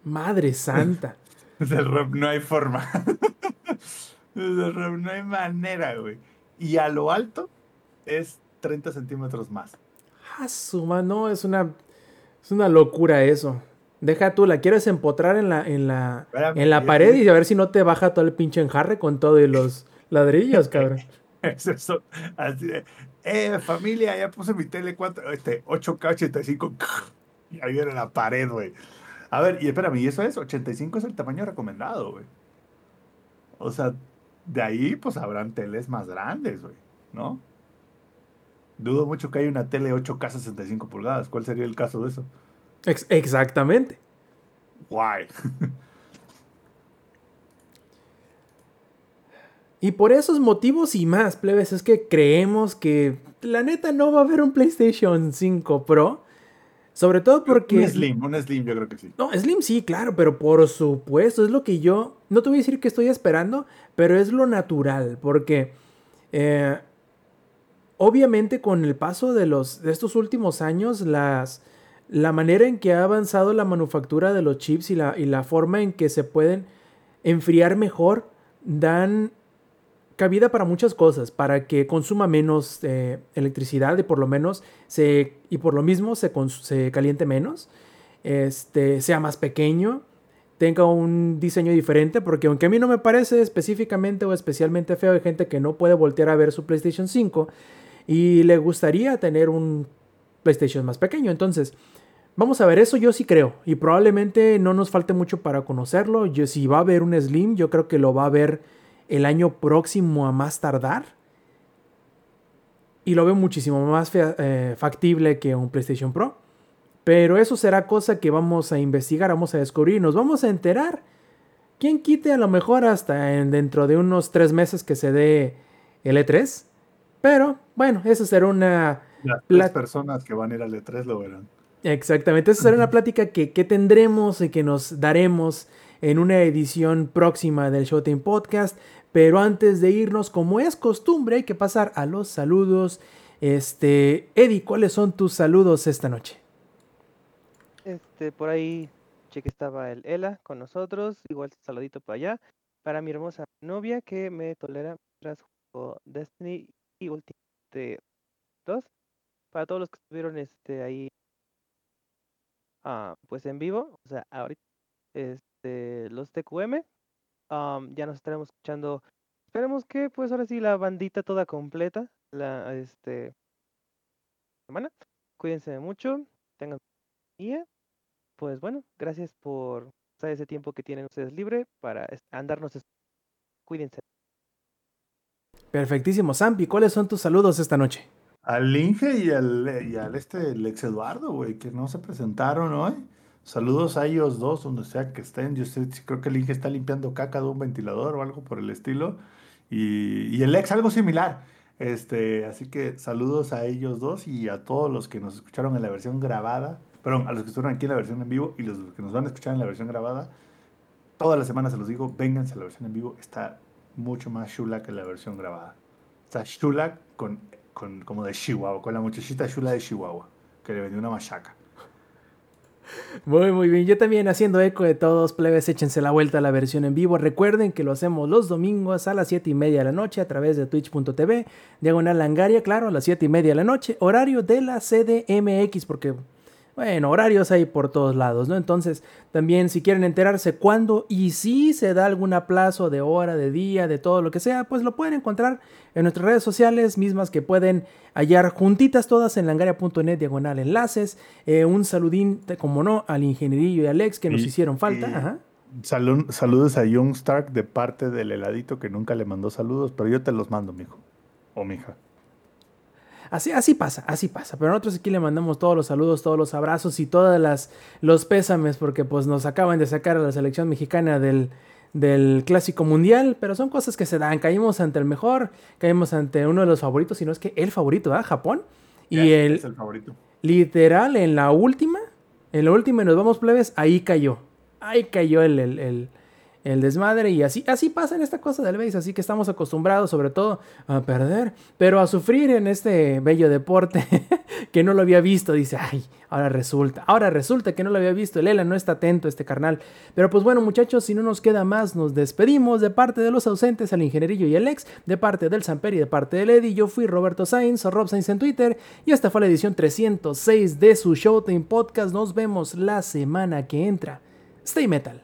Madre santa. *laughs* Del Rob no hay forma. *laughs* Del Rob no hay manera, güey. Y a lo alto es 30 centímetros más. Ah, su mano, es una, es una locura eso. Deja tú, la quieres empotrar en la, en la, Espérame, en la pared y a ver si no te baja todo el pinche enjarre con todo y los ladrillos, cabrón. *laughs* Es eso. Así de, eh, familia, ya puse mi tele 4, este, 8K 85. Y *laughs* ahí viene la pared, güey. A ver, y espérame, y eso es, 85 es el tamaño recomendado, güey. O sea, de ahí, pues habrán teles más grandes, güey, ¿no? Dudo mucho que haya una tele 8K 65 pulgadas. ¿Cuál sería el caso de eso? Ex- exactamente. Guay. *laughs* Y por esos motivos y más, plebes, es que creemos que la neta no va a haber un PlayStation 5 Pro. Sobre todo porque... Un Slim, un Slim, yo creo que sí. No, Slim sí, claro, pero por supuesto, es lo que yo, no te voy a decir que estoy esperando, pero es lo natural, porque eh, obviamente con el paso de, los, de estos últimos años, las, la manera en que ha avanzado la manufactura de los chips y la, y la forma en que se pueden enfriar mejor, dan cabida para muchas cosas, para que consuma menos eh, electricidad y por lo menos se, y por lo mismo se, se caliente menos, este, sea más pequeño, tenga un diseño diferente, porque aunque a mí no me parece específicamente o especialmente feo, hay gente que no puede voltear a ver su PlayStation 5 y le gustaría tener un PlayStation más pequeño, entonces... Vamos a ver, eso yo sí creo. Y probablemente no nos falte mucho para conocerlo. Yo, si va a haber un Slim, yo creo que lo va a ver el año próximo a más tardar. Y lo veo muchísimo más eh, factible que un PlayStation Pro. Pero eso será cosa que vamos a investigar, vamos a descubrir, nos vamos a enterar. ¿Quién quite a lo mejor hasta en- dentro de unos tres meses que se dé el E3? Pero bueno, eso será una... Las personas que van a ir al E3 lo verán. Exactamente, esa será una plática que, que tendremos y que nos daremos en una edición próxima del Showtime Podcast. Pero antes de irnos, como es costumbre, hay que pasar a los saludos. Este, Eddie, ¿cuáles son tus saludos esta noche? Este, por ahí, che que estaba el Ela con nosotros, igual saludito para allá, para mi hermosa novia que me tolera mientras Destiny y Ultimate 2. Para todos los que estuvieron este, ahí ah, pues en vivo, o sea, ahorita, este, los TQM, ya nos estaremos escuchando. Esperemos que pues ahora sí la bandita toda completa, la este semana. Cuídense mucho, tengan día. Pues bueno, gracias por ese tiempo que tienen ustedes libre para andarnos. Cuídense. Perfectísimo, Sampi. ¿Cuáles son tus saludos esta noche? Al Inge y al, y este, Lex Eduardo, güey, que no se presentaron hoy. Saludos a ellos dos, donde sea que estén. Yo sé, creo que el Inge está limpiando caca de un ventilador o algo por el estilo. Y, y el ex algo similar. Este, así que saludos a ellos dos y a todos los que nos escucharon en la versión grabada. Perdón, a los que estuvieron aquí en la versión en vivo y los que nos van a escuchar en la versión grabada. Todas las semanas se los digo, vénganse a la versión en vivo. Está mucho más chula que la versión grabada. Está chula con, con, como de Chihuahua, con la muchachita chula de Chihuahua, que le vendió una machaca. Muy, muy bien. Yo también haciendo eco de todos, plebes, échense la vuelta a la versión en vivo. Recuerden que lo hacemos los domingos a las 7 y media de la noche a través de twitch.tv, diagonal langaria, claro, a las 7 y media de la noche, horario de la CDMX, porque bueno, horarios hay por todos lados, ¿no? Entonces, también si quieren enterarse cuándo y si se da algún aplazo de hora, de día, de todo lo que sea, pues lo pueden encontrar en nuestras redes sociales, mismas que pueden hallar juntitas todas en langaria.net diagonal enlaces. Eh, un saludín, como no, al ingenierillo y al Alex que nos hicieron falta. saludos a Young Stark de parte del heladito que nunca le mandó saludos, pero yo te los mando, mijo. O mija. Así, así pasa, así pasa. Pero nosotros aquí le mandamos todos los saludos, todos los abrazos y todas las los pésames porque pues nos acaban de sacar a la selección mexicana del, del clásico mundial, pero son cosas que se dan. Caímos ante el mejor, caímos ante uno de los favoritos, si no es que el favorito, ¿ah? Japón. Y el, es el favorito. Literal, en la última, en la última y nos vamos plebes, ahí cayó. Ahí cayó el, el el desmadre y así, así pasa en esta cosa del base, así que estamos acostumbrados sobre todo a perder, pero a sufrir en este bello deporte *laughs* que no lo había visto, dice, ay, ahora resulta, ahora resulta que no lo había visto, el no está atento este carnal, pero pues bueno muchachos, si no nos queda más, nos despedimos de parte de los ausentes, al ingenierillo y el ex, de parte del Samper y de parte del Eddie, yo fui Roberto Sainz o Rob Sainz en Twitter y esta fue la edición 306 de su Showtime Podcast, nos vemos la semana que entra, stay metal.